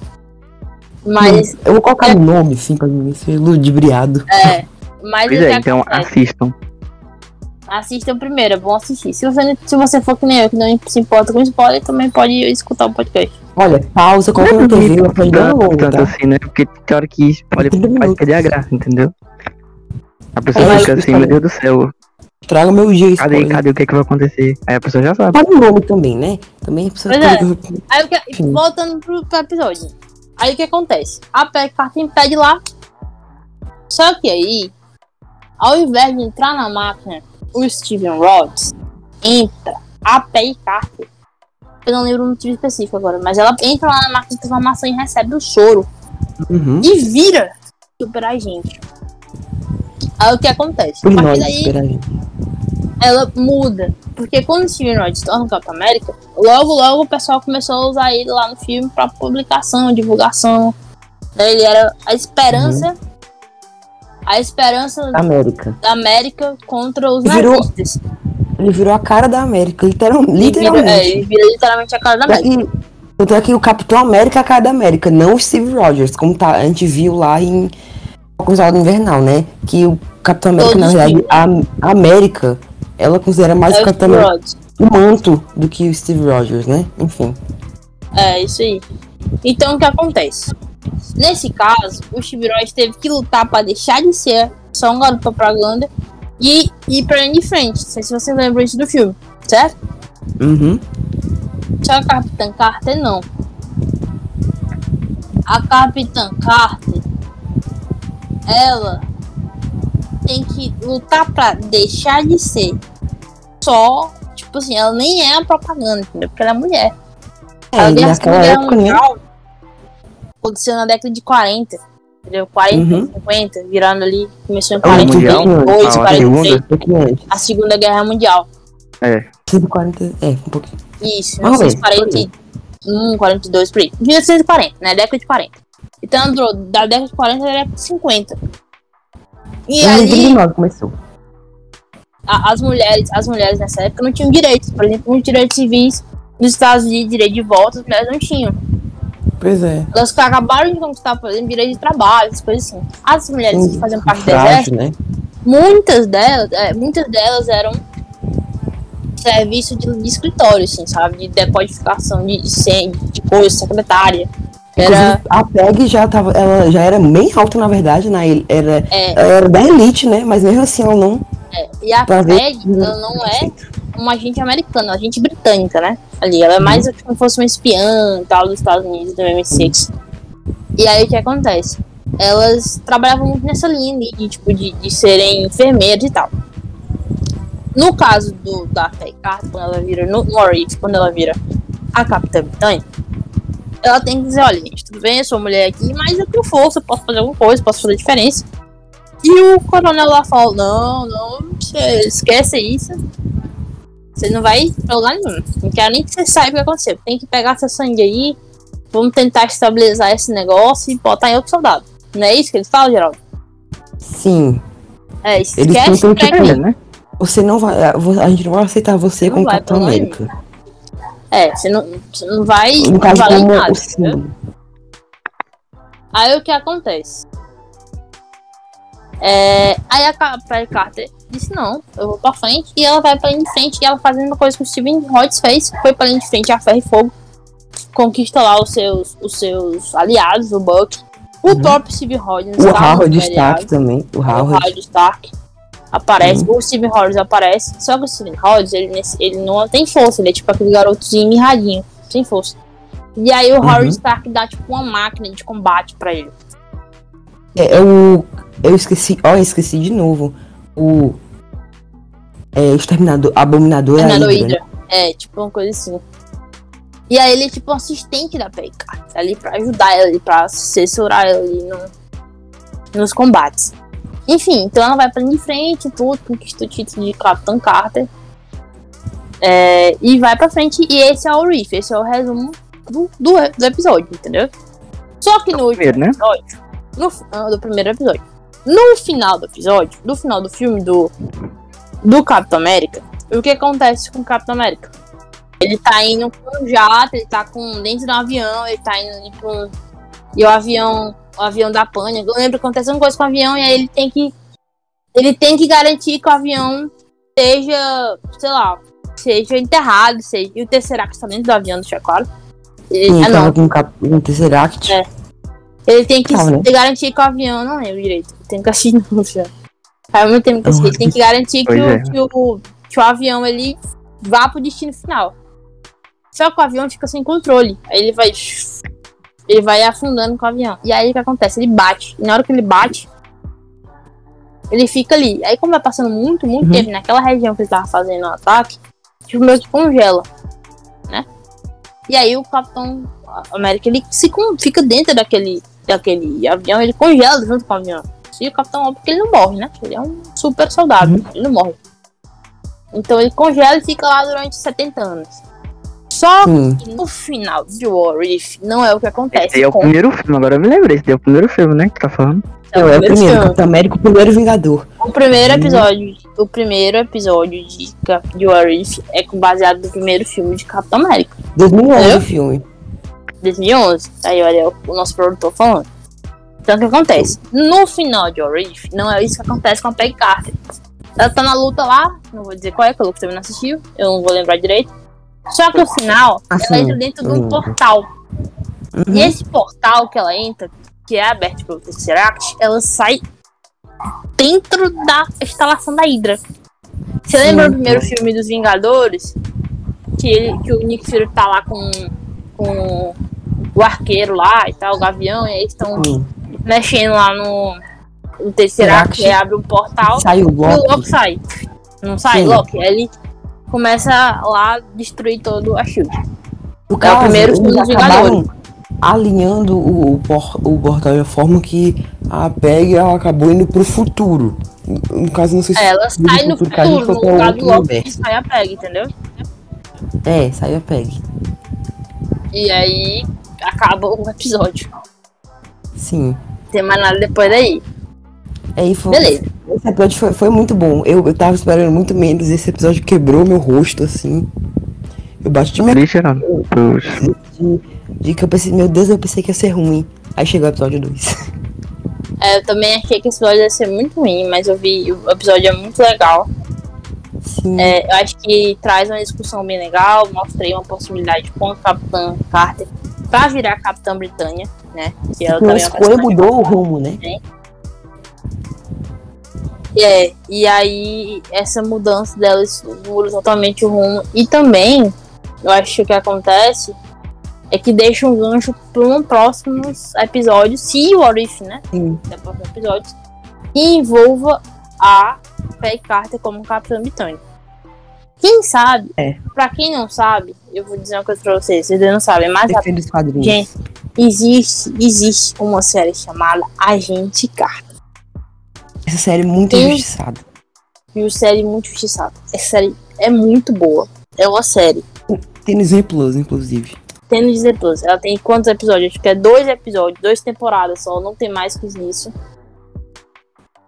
Speaker 1: Mas,
Speaker 2: Eu vou colocar o nome, assim, pra mim ser ludibriado.
Speaker 1: é. Mas
Speaker 3: Pois é, então
Speaker 1: acontece?
Speaker 3: assistam.
Speaker 1: Assistam primeiro, é bom assistir. Se você, não- se você for que nem eu, que não se importa com spoiler, também pode escutar o podcast.
Speaker 2: Olha, pausa, coloca na TV, eu aprendi
Speaker 3: tanto,
Speaker 2: longo,
Speaker 3: tanto
Speaker 2: tá?
Speaker 3: assim, né? Porque tem hora que pode,
Speaker 2: 30
Speaker 3: pode perder a graça, entendeu? A pessoa
Speaker 2: Mas-
Speaker 3: fica assim, meu Deus do céu,
Speaker 2: Traga meu dia
Speaker 3: cadê,
Speaker 2: spoiler.
Speaker 3: cadê o que, é que vai acontecer? Aí a pessoa já sabe.
Speaker 2: Fala o nome também, né? Também a pessoa
Speaker 1: Pois é. Aí, o que, voltando pro, pro episódio. Aí o que acontece? A Peg Carter impede lá. Só que aí, ao invés de entrar na máquina, o Steven Rhodes entra. A Peg Carter. Eu não lembro o motivo específico agora, mas ela entra lá na máquina de transformação e recebe o soro.
Speaker 2: Uhum.
Speaker 1: E vira super agente. Aí o que acontece?
Speaker 2: Por
Speaker 1: a partir
Speaker 2: nós,
Speaker 1: daí, ela muda. Porque quando o Steven Rhodes se torna o Capitão América, logo, logo o pessoal começou a usar ele lá no filme pra publicação, divulgação. Daí Ele era a esperança.
Speaker 2: Uhum.
Speaker 1: A esperança
Speaker 2: América.
Speaker 1: da América contra os
Speaker 2: Virou-
Speaker 1: nazistas.
Speaker 2: Ele virou a cara da América, literal,
Speaker 1: Ele vira, é,
Speaker 2: literalmente.
Speaker 1: ele vira literalmente a cara da América.
Speaker 2: Tanto é que o Capitão América é a cara da América, não o Steve Rogers, como tá, a gente viu lá em Cruzado Invernal, né? Que o Capitão América,
Speaker 1: Todos
Speaker 2: na verdade, a, a América, ela considera mais
Speaker 1: É
Speaker 2: o Capitão América o manto do que o Steve Rogers, né? Enfim.
Speaker 1: É, isso aí. Então o que acontece? Nesse caso, o Steve Rhodes teve que lutar pra deixar de ser só um garoto propaganda e ir pra linha de frente. Não sei se você lembra isso do filme, certo?
Speaker 2: Uhum.
Speaker 1: Só a Capitã Carter não. A Capitã Carter, ela tem que lutar pra deixar de ser só, tipo assim, ela nem é a propaganda, entendeu? Porque ela é mulher.
Speaker 2: É,
Speaker 1: a Guerra
Speaker 2: né?
Speaker 1: Mundial aconteceu na década de 40, entendeu? 40,
Speaker 2: Uhum.
Speaker 1: 50, virando ali, começou em
Speaker 2: Ah,
Speaker 3: Guerra Mundial?
Speaker 1: 42,
Speaker 3: Ah, a
Speaker 1: 43,
Speaker 3: segunda?
Speaker 2: Um pouquinho antes.
Speaker 1: a Segunda Guerra Mundial.
Speaker 3: É,
Speaker 2: 140, é, um pouquinho.
Speaker 1: Isso,
Speaker 2: Mais ou menos,
Speaker 1: 1941, 42, por aí. 1940, né? Década de 40. Então ela durou da década de 40 até a década de 50. E
Speaker 2: Em
Speaker 1: aí,
Speaker 2: 39 começou.
Speaker 1: a- as mulheres, as mulheres nessa época não tinham direitos. Por exemplo, os direitos civis nos Estados Unidos, direito de voto, as mulheres não tinham.
Speaker 2: Pois é.
Speaker 1: Elas acabaram de conquistar, por exemplo, direito de trabalho, essas coisas assim. As mulheres que faziam parte do exército,
Speaker 2: né?
Speaker 1: muitas delas, é, muitas delas eram serviço de, de escritório, assim, sabe? De decodificação de, de, de coisa, secretária. Era.
Speaker 2: A PEG já tava. Ela já era bem alta, na verdade, né? Ele- Era,
Speaker 1: É,
Speaker 2: ela era da elite, né? Mas mesmo assim ela não.
Speaker 1: é, e a
Speaker 2: Pra ver-
Speaker 1: PEG, ela não é uma agente americana, uma agente britânica, né? Ali, ela é mais como se fosse uma espiã e tal dos Estados Unidos, do MI6. E aí o que acontece? Elas trabalhavam muito nessa linha ali, de, tipo, de, de serem enfermeiras e tal. No caso do, da Carter, quando ela vira no, no Orif, quando ela vira a Capitã Britânia, ela tem que dizer, olha, gente, tudo bem, eu sou mulher aqui, mas eu tenho força, eu posso fazer alguma coisa, posso fazer diferença. E o coronel lá fala, não, não, esquece isso. Você não vai pra lugar nenhum. Não quero nem que você saiba o que aconteceu. Tem que pegar seu sangue aí. Vamos tentar estabilizar esse negócio e botar em outro soldado. Não é isso que eles falam, Geraldo?
Speaker 2: Sim.
Speaker 1: É,
Speaker 2: Eles
Speaker 1: esquece
Speaker 2: tentam
Speaker 1: o
Speaker 2: te
Speaker 3: né?
Speaker 2: Você não vai. A gente não vai aceitar você
Speaker 1: Não
Speaker 2: como Capitão América.
Speaker 1: É, você não, você não vai
Speaker 2: No caso,
Speaker 1: valer
Speaker 2: como
Speaker 1: nada.
Speaker 2: o.
Speaker 1: Aí o que acontece? É, aí a Peggy Carter disse não, eu vou pra frente. E ela vai pra linha de frente. E ela faz a mesma coisa que o Steven Rhodes fez. Foi pra linha de frente a ferro e fogo. Conquista lá os seus, os seus aliados, o Buck. O
Speaker 2: Uhum.
Speaker 1: próprio Steven Rhodes.
Speaker 2: O Howard
Speaker 1: nos
Speaker 2: Stark também. O
Speaker 1: O
Speaker 2: Howard.
Speaker 1: Howard Stark aparece, o Steven Rhodes aparece, só que o Steven Rhodes, ele, ele não tem força, ele é tipo aquele garotozinho mirradinho, sem força. E aí o
Speaker 2: Uhum.
Speaker 1: Howard Stark dá tipo uma máquina de combate pra ele.
Speaker 2: É, é o. Eu esqueci. Ó, eu esqueci de novo. O. É, exterminador. Abominador é Hydra, né?
Speaker 1: É, tipo uma coisa assim. E aí ele é tipo um assistente da Peggy tá ali pra ajudar ela, ali pra assessorar ela ali no, nos combates. Enfim, então ela vai pra de frente, tudo, conquista o título de Capitão Carter. É, e vai pra frente, e esse é o Reef, esse é o resumo do, do, do episódio, entendeu? Só que no
Speaker 3: primeiro, né?
Speaker 1: episódio, no, ah, do primeiro episódio, no final do episódio, no final do filme do, do Capitão América, o que acontece com o Capitão América? Ele tá indo com um jato, ele tá com dentro do avião, ele tá indo com. E o avião, o avião da pânico. Eu lembro que aconteceu uma coisa com o avião e aí ele tem que. Ele tem que garantir que o avião seja, sei lá, seja enterrado, seja. E o Tesseract tá dentro do avião, deixa claro. Ele,
Speaker 2: Sim,
Speaker 1: ah,
Speaker 2: tava
Speaker 1: não.
Speaker 2: com um, cap... um Tesseract.
Speaker 1: É. Ele tem que
Speaker 2: Tava, né?
Speaker 1: garantir que o avião. Não lembro direito. Tem que assistir já. Muito tempo que. Ele tem que garantir que o,
Speaker 3: é.
Speaker 1: que, o, que o avião ele vá pro destino final. Só que o avião fica sem controle. Aí ele vai. Ele vai afundando com o avião. E aí o que acontece? Ele bate. E na hora que ele bate, ele fica ali. Aí, como vai passando muito, muito
Speaker 2: Uhum.
Speaker 1: tempo naquela região que ele tava fazendo o ataque, tipo, meio que congela. Né? E aí o Capitão América ele se fica dentro daquele, daquele avião, ele congela junto com o avião. E o Capitão óbvio que ele não morre, né? Ele é um super soldado,
Speaker 2: Uhum.
Speaker 1: ele não morre. Então ele congela e fica lá durante 70 anos. Só no final de War If não é o que acontece.
Speaker 3: Esse aí é o
Speaker 1: com
Speaker 3: primeiro filme, agora eu me lembrei. Esse é o primeiro filme, né? Que tá falando.
Speaker 1: é
Speaker 2: Não, é o
Speaker 1: primeiro filme.
Speaker 2: Capitão América, o primeiro Vingador.
Speaker 1: O primeiro
Speaker 2: Hum.
Speaker 1: episódio, o primeiro episódio de, de War If é baseado no primeiro filme de Capitão América,
Speaker 2: 2011
Speaker 1: Eu?
Speaker 2: o filme.
Speaker 1: 2011. Aí olha o nosso produtor falando. Então o que acontece? No final de War If, não é isso que acontece com a Peggy Carter. Ela tá na luta lá, não vou dizer qual é, que o Lucas também não assistiu, eu não vou lembrar direito. Só que no final,
Speaker 2: Ah,
Speaker 1: ela entra dentro de um
Speaker 2: lembro.
Speaker 1: portal.
Speaker 2: Uhum.
Speaker 1: E esse portal que ela entra, que é aberto pelo Tesseract, ela sai dentro da instalação da Hydra. Você
Speaker 2: Sim.
Speaker 1: lembra do primeiro filme dos Vingadores? Que, ele, que o Nick Fury tá lá com, com o arqueiro lá e tal, o gavião, e aí estão mexendo lá no, no Tesseract, e abre um portal
Speaker 2: Saiu o
Speaker 1: e o Loki
Speaker 2: Loki.
Speaker 1: sai. Não sai,
Speaker 2: Sim.
Speaker 1: Loki. Ele começa lá a destruir todo a Shield.
Speaker 2: No
Speaker 1: É o
Speaker 2: caso,
Speaker 1: primeiro filme dos
Speaker 2: acabaram alinhando o, o, por, o portal de forma que a PEG ela acabou indo pro futuro. No caso, não sei se
Speaker 1: É, ela sai no
Speaker 2: futuro que
Speaker 1: futuro, no
Speaker 2: foi pra
Speaker 1: lugar do
Speaker 2: outro
Speaker 1: Loki e
Speaker 2: universo.
Speaker 1: sai a Peg, entendeu?
Speaker 2: É, saiu a PEG.
Speaker 1: E aí acaba o episódio.
Speaker 2: Sim.
Speaker 1: Não tem mais nada depois daí.
Speaker 2: Aí foi.
Speaker 1: Beleza.
Speaker 2: Esse episódio foi, foi muito bom. Eu, eu tava esperando muito menos. Esse episódio quebrou meu rosto, assim. Eu bati minha.
Speaker 3: Poxa.
Speaker 2: de, de que eu pensei, meu Deus, eu pensei que ia ser ruim. Aí chegou o episódio 2.
Speaker 1: É, eu também achei que esse episódio ia ser muito ruim, mas eu vi o episódio é muito legal.
Speaker 2: Sim.
Speaker 1: É, eu acho que traz uma discussão bem legal, mostrei uma possibilidade com a Capitã Carter pra virar Capitã Britânia, né? Que ela
Speaker 2: a
Speaker 1: também é uma
Speaker 2: escolha
Speaker 1: personagem
Speaker 2: mudou o rumo, né?
Speaker 1: É, e aí essa mudança delas muda totalmente o rumo. E também, eu acho que o que acontece é que deixa um gancho para um próximos episódios, se o What If, né?
Speaker 2: Sim.
Speaker 1: Da próximos episódios, que envolva a Peggy Carter como Capitã Britânia. Quem sabe,
Speaker 2: É.
Speaker 1: pra quem não sabe, eu vou dizer uma coisa pra vocês, vocês não sabem, mas a
Speaker 2: Defende os quadrinhos.
Speaker 1: Gente, existe, existe uma série chamada Agente Carter.
Speaker 2: Essa série é muito
Speaker 1: Tem-
Speaker 2: injustiçada.
Speaker 1: E uma série muito justiçada. Essa série é muito boa. É uma série.
Speaker 2: Tem no Disney Plus, inclusive.
Speaker 1: Tem no Disney Plus. Ela tem quantos episódios? Acho que é dois episódios, duas temporadas só. Não tem mais que isso.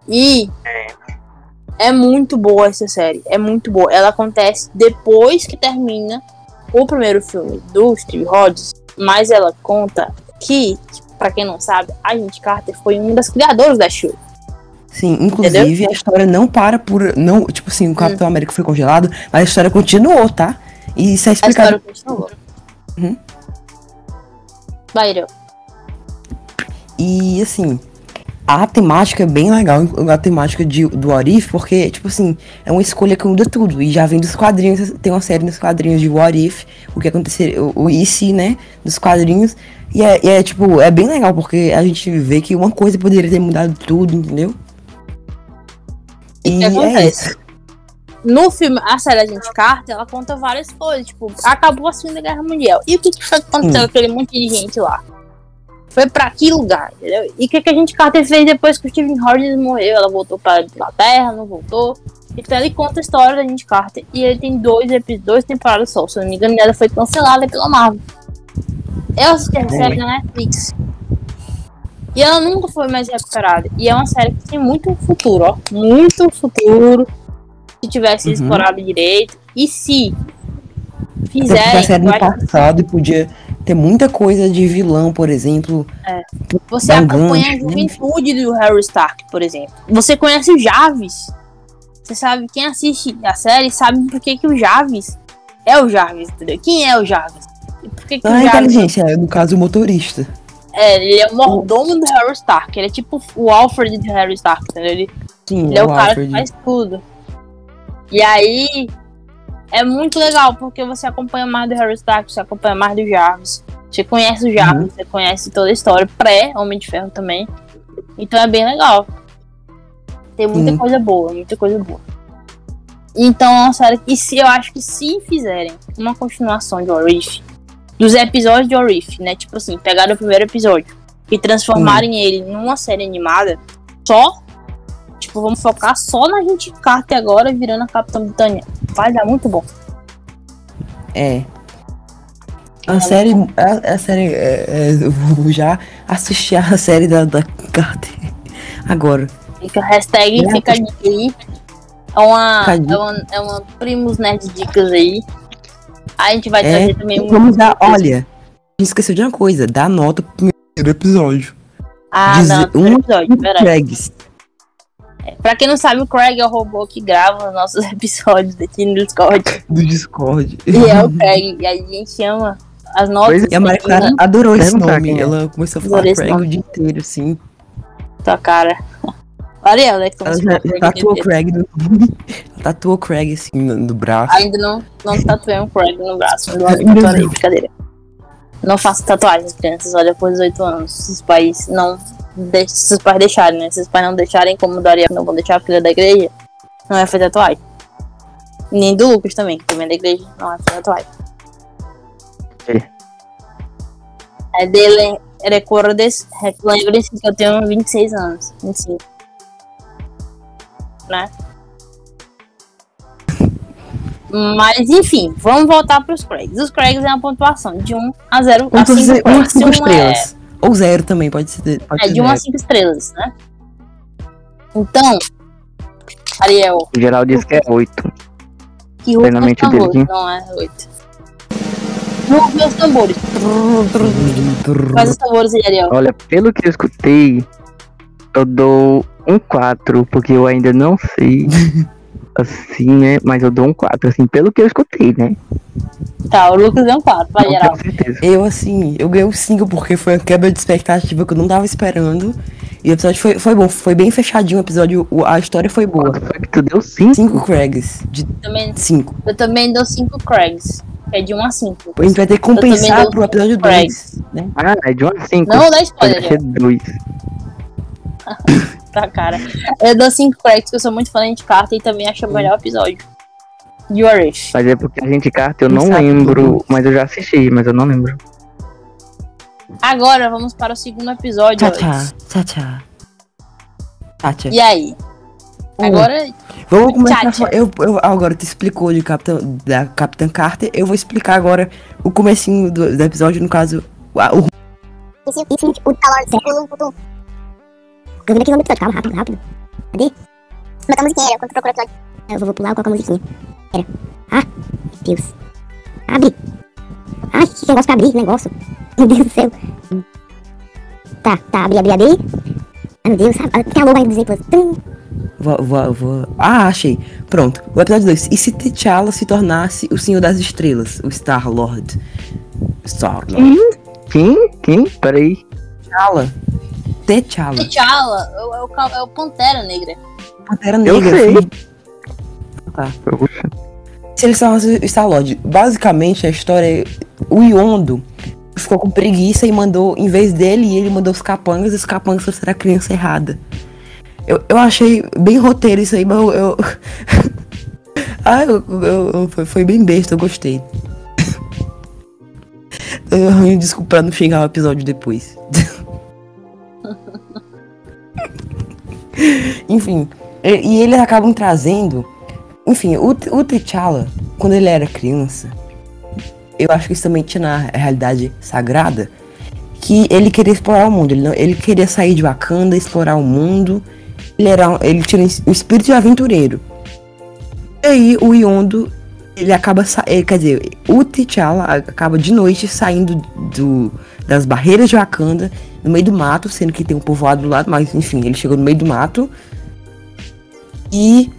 Speaker 1: E é muito boa essa série. É muito boa. Ela acontece depois que termina o primeiro filme do Steve Rogers. Mas ela conta que, pra quem não sabe, a gente Carter foi uma das criadoras da Shield.
Speaker 2: Sim, inclusive a história não para por. Não, tipo assim, o Capitão América foi congelado, mas a história continuou, tá? E isso é
Speaker 1: A história
Speaker 2: explicado.
Speaker 1: continua.
Speaker 2: Uhum.
Speaker 1: Ireu.
Speaker 2: E assim, a temática é bem legal, a temática de, do What If, porque, tipo assim, é uma escolha que muda tudo. E já vem dos quadrinhos, tem uma série nos quadrinhos de What If, o que aconteceria, o, o se, né? Dos quadrinhos. E é, e é, tipo, é bem legal, porque a gente vê que uma coisa poderia ter mudado tudo, entendeu?
Speaker 1: E o que
Speaker 2: é
Speaker 1: acontece?
Speaker 2: isso.
Speaker 1: No filme, a série Agente Carter, ela conta várias coisas. Tipo, acabou a Segunda Guerra Mundial. E o que, que foi que aconteceu
Speaker 2: Hum.
Speaker 1: com aquele monte de gente lá? Foi pra que lugar, entendeu? E o que, que a gente Carter fez depois que o Stephen Rogers morreu? Ela voltou pra Inglaterra, não voltou. Então ele conta a história da gente Carter. E ele tem dois episódios, duas temporadas só. Se eu não me engano, ela foi cancelada pela Marvel. Eu assisti a série na Netflix. E ela nunca foi mais recuperada. E é uma série que tem muito futuro, ó. Muito futuro. Se tivesse
Speaker 2: Uhum.
Speaker 1: explorado direito. E se
Speaker 2: porque a
Speaker 1: fizerem.
Speaker 2: série no passado podia ter muita coisa de vilão, por exemplo.
Speaker 1: Você
Speaker 2: dá um
Speaker 1: acompanha
Speaker 2: gancho,
Speaker 1: a
Speaker 2: né?
Speaker 1: juventude do Harry Stark, por exemplo. Você conhece o Jarvis. Você sabe, quem assiste a série sabe por que, que o Jarvis é o Jarvis, entendeu? Quem é o Jarvis? E por que, que
Speaker 2: Ah,
Speaker 1: o
Speaker 2: é, no caso o motorista.
Speaker 1: É, ele é o mordomo do Harry Stark. Ele é tipo o Alfred do Harry Stark, entendeu? Ele,
Speaker 2: Sim,
Speaker 1: ele é o cara
Speaker 2: Alfred.
Speaker 1: que faz tudo. E aí é muito legal, porque você acompanha mais do Harry Stark, você acompanha mais do Jarvis. Você conhece o Jarvis,
Speaker 2: Uhum.
Speaker 1: você conhece toda a história, pré-Homem de Ferro também. Então é bem legal. Tem muita
Speaker 2: Sim.
Speaker 1: coisa boa, muita coisa boa. Então é uma série que se, eu acho que se fizerem uma continuação de Orif, dos episódios de Orif, né? Tipo assim, pegaram o primeiro episódio e transformarem ele numa série animada, só Tipo, vamos focar só na gente Carter agora virando a Capitã Britânia. Vai dar muito bom.
Speaker 2: É. A série. A, a série. é, é, eu vou já assistir a série da, da Carter. Agora.
Speaker 1: Fica hashtag
Speaker 2: É,
Speaker 1: fica a dica aí. É uma, é uma, é uma Primos Nerd Dicas aí. A gente vai
Speaker 2: É,
Speaker 1: trazer também um.
Speaker 2: Vamos dar. Olha. A gente esqueceu de uma coisa. Dá nota pro primeiro episódio.
Speaker 1: Ah,
Speaker 2: dizer-
Speaker 1: não,
Speaker 2: um-
Speaker 1: episódio, verdade.
Speaker 2: Crags.
Speaker 1: Pra quem não sabe, o Craig é o robô que grava os nossos episódios aqui no Discord.
Speaker 2: Do Discord.
Speaker 1: E é o Craig. E a gente chama as notas.
Speaker 3: Pois é,
Speaker 2: E a Maria Clara adorou esse nome.
Speaker 3: é.
Speaker 2: Ela começou a falar Craig
Speaker 1: nome.
Speaker 2: o dia inteiro, assim.
Speaker 1: na tua cara. Ariel, né? Que
Speaker 2: Ela já
Speaker 1: Craig
Speaker 2: tatuou
Speaker 1: inteiro.
Speaker 2: Craig no tatuou Craig assim no, no braço.
Speaker 1: Ainda não, não tatuei um Craig no braço. Não brincadeira. Não faço tatuagens, crianças, olha, depois dos 18 anos. Se os pais não. de- Se os pais deixarem, né? Se os pais não deixarem, como o Daria não vão deixar a filha da igreja, não vai fazer tatuagem. Nem do Lucas também, que também é da igreja, não vai fazer tatuagem.
Speaker 3: É.
Speaker 1: É dele. Recordes, lembre-se que eu tenho 26 anos. 25. Né? Mas enfim, vamos voltar para os Craigs. Os Craigs é uma pontuação de 1 a 0 a
Speaker 2: Vamos
Speaker 1: 5
Speaker 2: fazer umas 5
Speaker 1: um é,
Speaker 2: estrelas. Ou zero também, pode ser. Pode
Speaker 1: é
Speaker 2: ser
Speaker 1: de 1 a
Speaker 2: zero.
Speaker 1: 5 estrelas, né? Então, Ariel.
Speaker 3: Em geral diz que é 8.
Speaker 1: Que os
Speaker 3: Treinamento
Speaker 1: tambores.
Speaker 3: dele.
Speaker 1: Não é oito. Rufa os tambores. Faz os tambores aí, Ariel.
Speaker 3: Olha, pelo que eu escutei, eu dou um 4, porque eu ainda não sei. assim, né? Mas eu dou um 4, assim, pelo que eu escutei, né?
Speaker 1: Tá, o Lucas deu um 4, vai geral.
Speaker 2: Eu, assim, eu ganhei um 5 porque foi uma quebra de expectativa que eu não tava esperando. E o episódio foi, foi bom, foi bem fechadinho o episódio, a história foi boa.
Speaker 3: Foi que tu deu 5?
Speaker 2: 5 Craigs, de
Speaker 1: Também,
Speaker 2: 5.
Speaker 1: eu também dou 5 Craigs. É de 1 a 5.
Speaker 2: A gente vai ter que compensar pro episódio
Speaker 1: cinco Craigs.
Speaker 2: 2, né?
Speaker 3: Ah, é de 1 a 5.
Speaker 1: Não dá spoiler,
Speaker 3: Pode ser 2.
Speaker 1: tá, cara. Eu dou 5 Craigs, porque eu sou muito fã de carta e também acho o melhor episódio. De What If.
Speaker 3: Mas é porque a gente carta, eu não
Speaker 2: Exato.
Speaker 3: lembro. Mas eu já assisti, mas eu não lembro.
Speaker 1: Agora vamos para o segundo episódio.
Speaker 2: Tchau, tchau. Tchau, tchau. Tchau, tchau.
Speaker 1: E aí? Agora,
Speaker 2: Vamos começar.
Speaker 1: Tchau, tchau.
Speaker 2: Eu, eu, agora tu explicou de Capitão, da Capitã Carter. Eu vou explicar agora o comecinho do, do episódio, no caso. a- O,
Speaker 4: isso, o calor o Eu vim aqui no episódio, calma, rápido, rápido. Cadê? Botar a musiquinha, quando procura o episódio. Eu vou pular, vou colocar a musiquinha. Pera. Ah, meu Deus. Abre. Ai, que negócio pra abrir, negócio. Meu Deus do céu. Tá, tá, abri, abri, abri. Ai, meu Deus, tem a logo aí do Disney Plus. Tum.
Speaker 2: vou, vou, vou- Ah, achei. Pronto. O episódio 2. E se T'Challa se tornasse o Senhor das Estrelas? O Star Lord. Star Lord.
Speaker 3: Quem? Quem? Peraí.
Speaker 2: T'Challa. T'Challa.
Speaker 1: T'Challa é o, é, o, é o Pantera Negra.
Speaker 2: Pantera
Speaker 3: Eu
Speaker 2: Negra.
Speaker 3: sei.
Speaker 2: filho. Tá.
Speaker 3: Poxa.
Speaker 2: Se ele se tornasse o Star Lord. Basicamente, a história é. O Yondo ficou com preguiça e mandou, em vez dele, ele mandou os capangas e os capangas trouxeram a criança errada. Eu, eu achei bem roteiro isso aí, mas eu. eu... ah, eu, eu- eu- foi, foi bem besta, eu gostei. Eu arranjo desculpa pra não xingar o episódio depois. Enfim, e, eles acabam trazendo. Enfim, o, o T'Challa, quando ele era criança, eu acho que isso também tinha na realidade sagrada, que ele queria explorar o mundo. Ele, não, ele queria sair de Wakanda, explorar o mundo. Ele, era, ele tinha o espírito de aventureiro. E aí o Yondo, ele acaba. eh, Quer dizer, o T'Challa acaba de noite saindo do, das barreiras de Wakanda, no meio do mato, sendo que tem um povoado do lado, mas enfim, ele chegou no meio do mato. E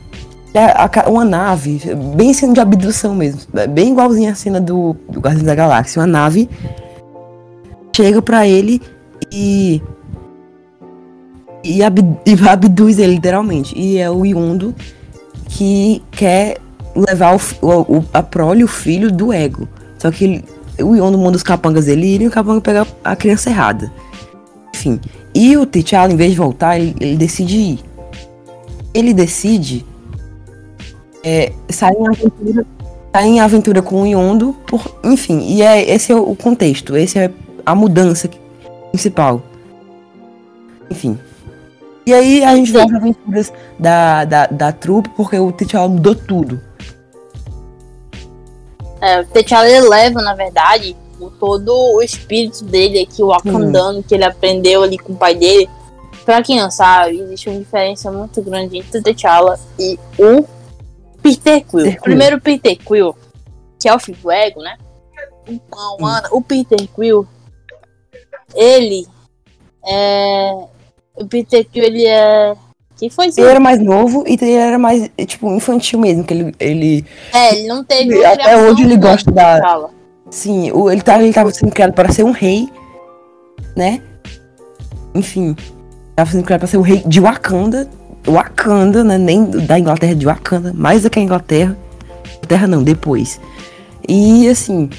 Speaker 2: uma nave, bem cena de abdução mesmo, bem igualzinha a cena do, do Guardiões da Galáxia. Uma nave chega pra ele e. E, ab- e abduz ele, literalmente. E é o Yondo que quer levar o, o- a prole, o filho do ego. Só que ele, o Yondo manda os capangas dele e o capanga pega a criança errada. Enfim. E o T'Challa, em vez de voltar, ele, ele decide ir. Ele decide é, sair em aventura, sair em aventura com o Yondo, por, enfim, e é, esse é o contexto, esse é a mudança principal. Enfim. E aí a gente vê as aventuras da, da, da trupe, porque o T'Challa mudou tudo.
Speaker 1: É, o T'Challa ele leva, na verdade, o- todo o espírito dele aqui, o Wakandano, que ele aprendeu ali com o pai dele. Pra quem não sabe, existe uma diferença muito grande entre o T'Challa e o Peter Quill.
Speaker 2: Peter Quill.
Speaker 1: Primeiro o Peter Quill, que é o filho do ego, né? Então, mano, o Peter Quill, ele é... O Peter Quill, ele é... Quem foi?
Speaker 2: Ele era mais novo e ele era mais, tipo, infantil mesmo, que ele, ele
Speaker 1: É, ele não teve
Speaker 2: Ele- até hoje ele gosta da-. Sim, o, ele, tava, ele tava sendo criado para ser um rei, né? Enfim, tava sendo criado para ser o rei de Wakanda. Wakanda, né? Nem da Inglaterra, de Wakanda, mais do que a Inglaterra. Inglaterra não, depois. E assim,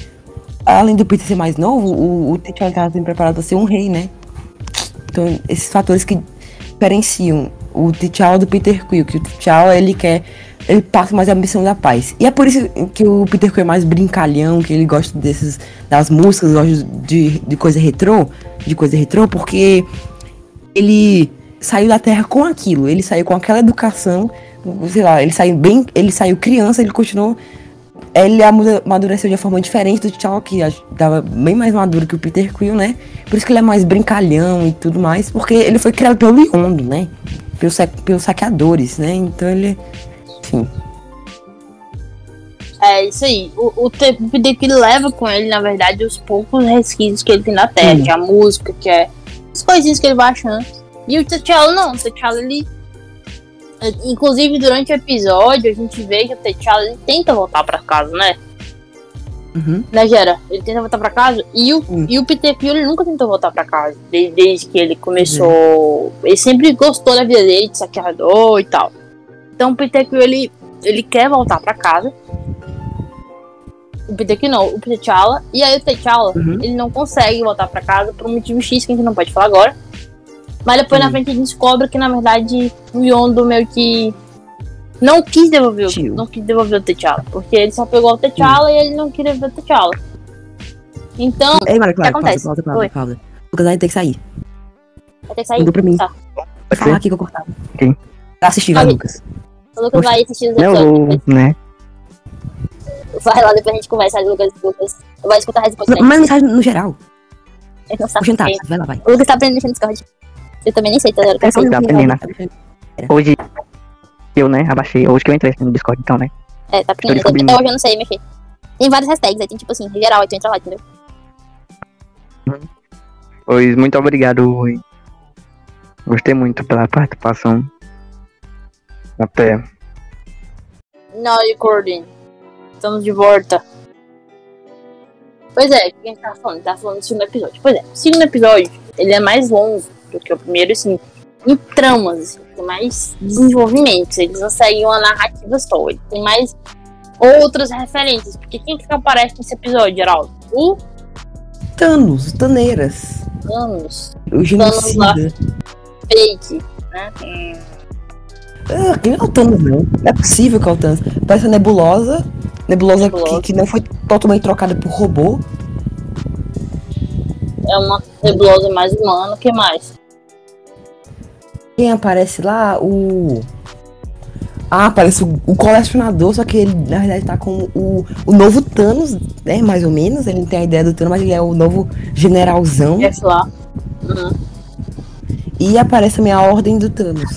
Speaker 2: além do Peter ser mais novo, o, o T'Challa tava sendo preparado para ser um rei, né? Então, esses fatores que diferenciam o T'Challa do Peter Quill, que o T'Challa, ele quer ele passa mais a missão da paz. E é por isso que o Peter Quill é mais brincalhão, que ele gosta desses das músicas, gosta de, de coisa retrô, de coisa retrô, porque ele saiu da Terra com aquilo, ele saiu com aquela educação, sei lá, ele saiu bem, ele saiu criança, ele continuou ele amadureceu de uma forma diferente do T'Challa, que ach- tava bem mais maduro que o Peter Quill, né? Por isso que ele é mais brincalhão e tudo mais, porque ele foi criado pelo Yondo, né? Pelos, pelos saqueadores, né? Então ele. Enfim.
Speaker 1: É isso aí. O, o tempo que ele leva com ele, na verdade, os poucos resquícios que ele tem na Terra,
Speaker 2: Hum.
Speaker 1: que é a música, que é as coisinhas que ele vai achando. E o T'Challa não, o T'Challa ele. Inclusive, durante o episódio, a gente vê que o T'Challa ele tenta voltar pra casa, né?
Speaker 2: Uhum.
Speaker 1: Né, Gera? Ele tenta voltar pra casa e o,
Speaker 2: Hum.
Speaker 1: e o Peter Quill ele nunca tentou voltar pra casa. Desde, desde que ele começou. Ele sempre gostou da vida dele, de saqueador e tal. Então o Peter Quill ele, ele quer voltar pra casa. O Peter Quill não, o T'Challa. E aí o T'Challa
Speaker 2: Uhum.
Speaker 1: ele não consegue voltar pra casa por um motivo X que a gente não pode falar agora. Mas depois na
Speaker 2: Hum.
Speaker 1: frente a gente descobre que na verdade o Yondo meio que não quis devolver, o-
Speaker 2: Tio.
Speaker 1: não quis devolver o T'Challa. Porque ele só pegou o T'Challa e ele não queria ver o T'Challa. Então,
Speaker 2: Ei, Mário, claro, pausa,
Speaker 1: acontece?
Speaker 2: pausa, pausa, pausa. O Lucas vai ter que sair.
Speaker 1: vai ter que sair.
Speaker 2: Mandou pra mim.
Speaker 1: Tá.
Speaker 2: Vai falar aqui que eu cortava.
Speaker 3: Quem?
Speaker 2: Pra assistir, vai. Lucas.
Speaker 1: O Lucas vai assistir os
Speaker 3: Eu
Speaker 1: episódios.
Speaker 3: vou, né?
Speaker 1: Vai lá, depois a gente conversa. O Lucas, o Lucas vai escutar a resposta.
Speaker 2: Mas mensagem no geral.
Speaker 1: Ele não sabe. Quem.
Speaker 2: vai lá, vai.
Speaker 1: O Lucas tá aprendendo no Discord. Eu também nem sei, tá ligado?
Speaker 2: Só
Speaker 3: Tá
Speaker 2: minutinho,
Speaker 3: aprendendo.
Speaker 2: vai, vai.
Speaker 3: Hoje eu, né, abaixei. Hoje que eu entrei no Discord, então, né?
Speaker 1: É, tá
Speaker 3: descobrindo.
Speaker 1: Até hoje eu não sei mexer. Tem vários hashtags, aí tem tipo assim, geral, aí tu entra lá, entendeu?
Speaker 3: Pois muito obrigado, Rui. Gostei muito pela participação. Até.
Speaker 1: Now recording. Estamos de volta. Pois é, o que a gente tava falando? Tava falando do segundo episódio. Pois é, o segundo episódio, ele é mais longo do que o primeiro, assim, em tramas, assim, tem mais desenvolvimentos. Eles não seguem uma narrativa só, tem mais outras referências. Porque quem que aparece nesse episódio, Geraldo? O
Speaker 2: Thanos, Taneiras.
Speaker 1: Thanos,
Speaker 2: O genocida.
Speaker 1: Fake, né? Hum,
Speaker 2: Ah, quem é o Thanos, não? Não é possível que é o Thanos. Parece a nebulosa. Nebulosa,
Speaker 1: Nebulosa.
Speaker 2: Que, que não foi totalmente trocada por robô.
Speaker 1: é uma nebulosa mais humana, o que mais?
Speaker 2: Quem aparece lá? O. Ah, aparece o, o colecionador, só que ele, na verdade, tá com o, o novo Thanos, né? Mais ou menos. Ele não tem a ideia do Thanos, mas ele é o novo generalzão.
Speaker 1: Jeff lá. Uhum.
Speaker 2: E aparece também a ordem do Thanos.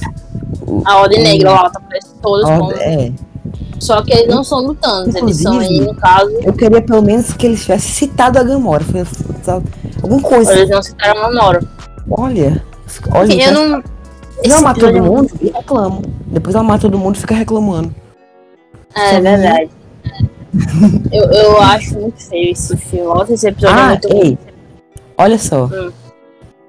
Speaker 2: O-
Speaker 1: A Ordem Negra lá, tá aparecendo todos como
Speaker 2: ordem- é.
Speaker 1: Só que eles não são do Thanos, eles são aí, no caso,
Speaker 2: Eu queria pelo menos que eles tivessem citado a Gamora. Foi, alguma coisa.
Speaker 1: eles não citaram a Mamora.
Speaker 2: Olha. Olha,
Speaker 1: Assim, eu não.
Speaker 2: Ela mata todo
Speaker 1: é
Speaker 2: mundo e reclama. Depois ela mata todo mundo e fica reclamando.
Speaker 1: É verdade. eu, eu acho muito feio esse filme. Nossa, esse episódio é
Speaker 2: Ah,
Speaker 1: muito
Speaker 2: ei. Olha só.
Speaker 1: Hum.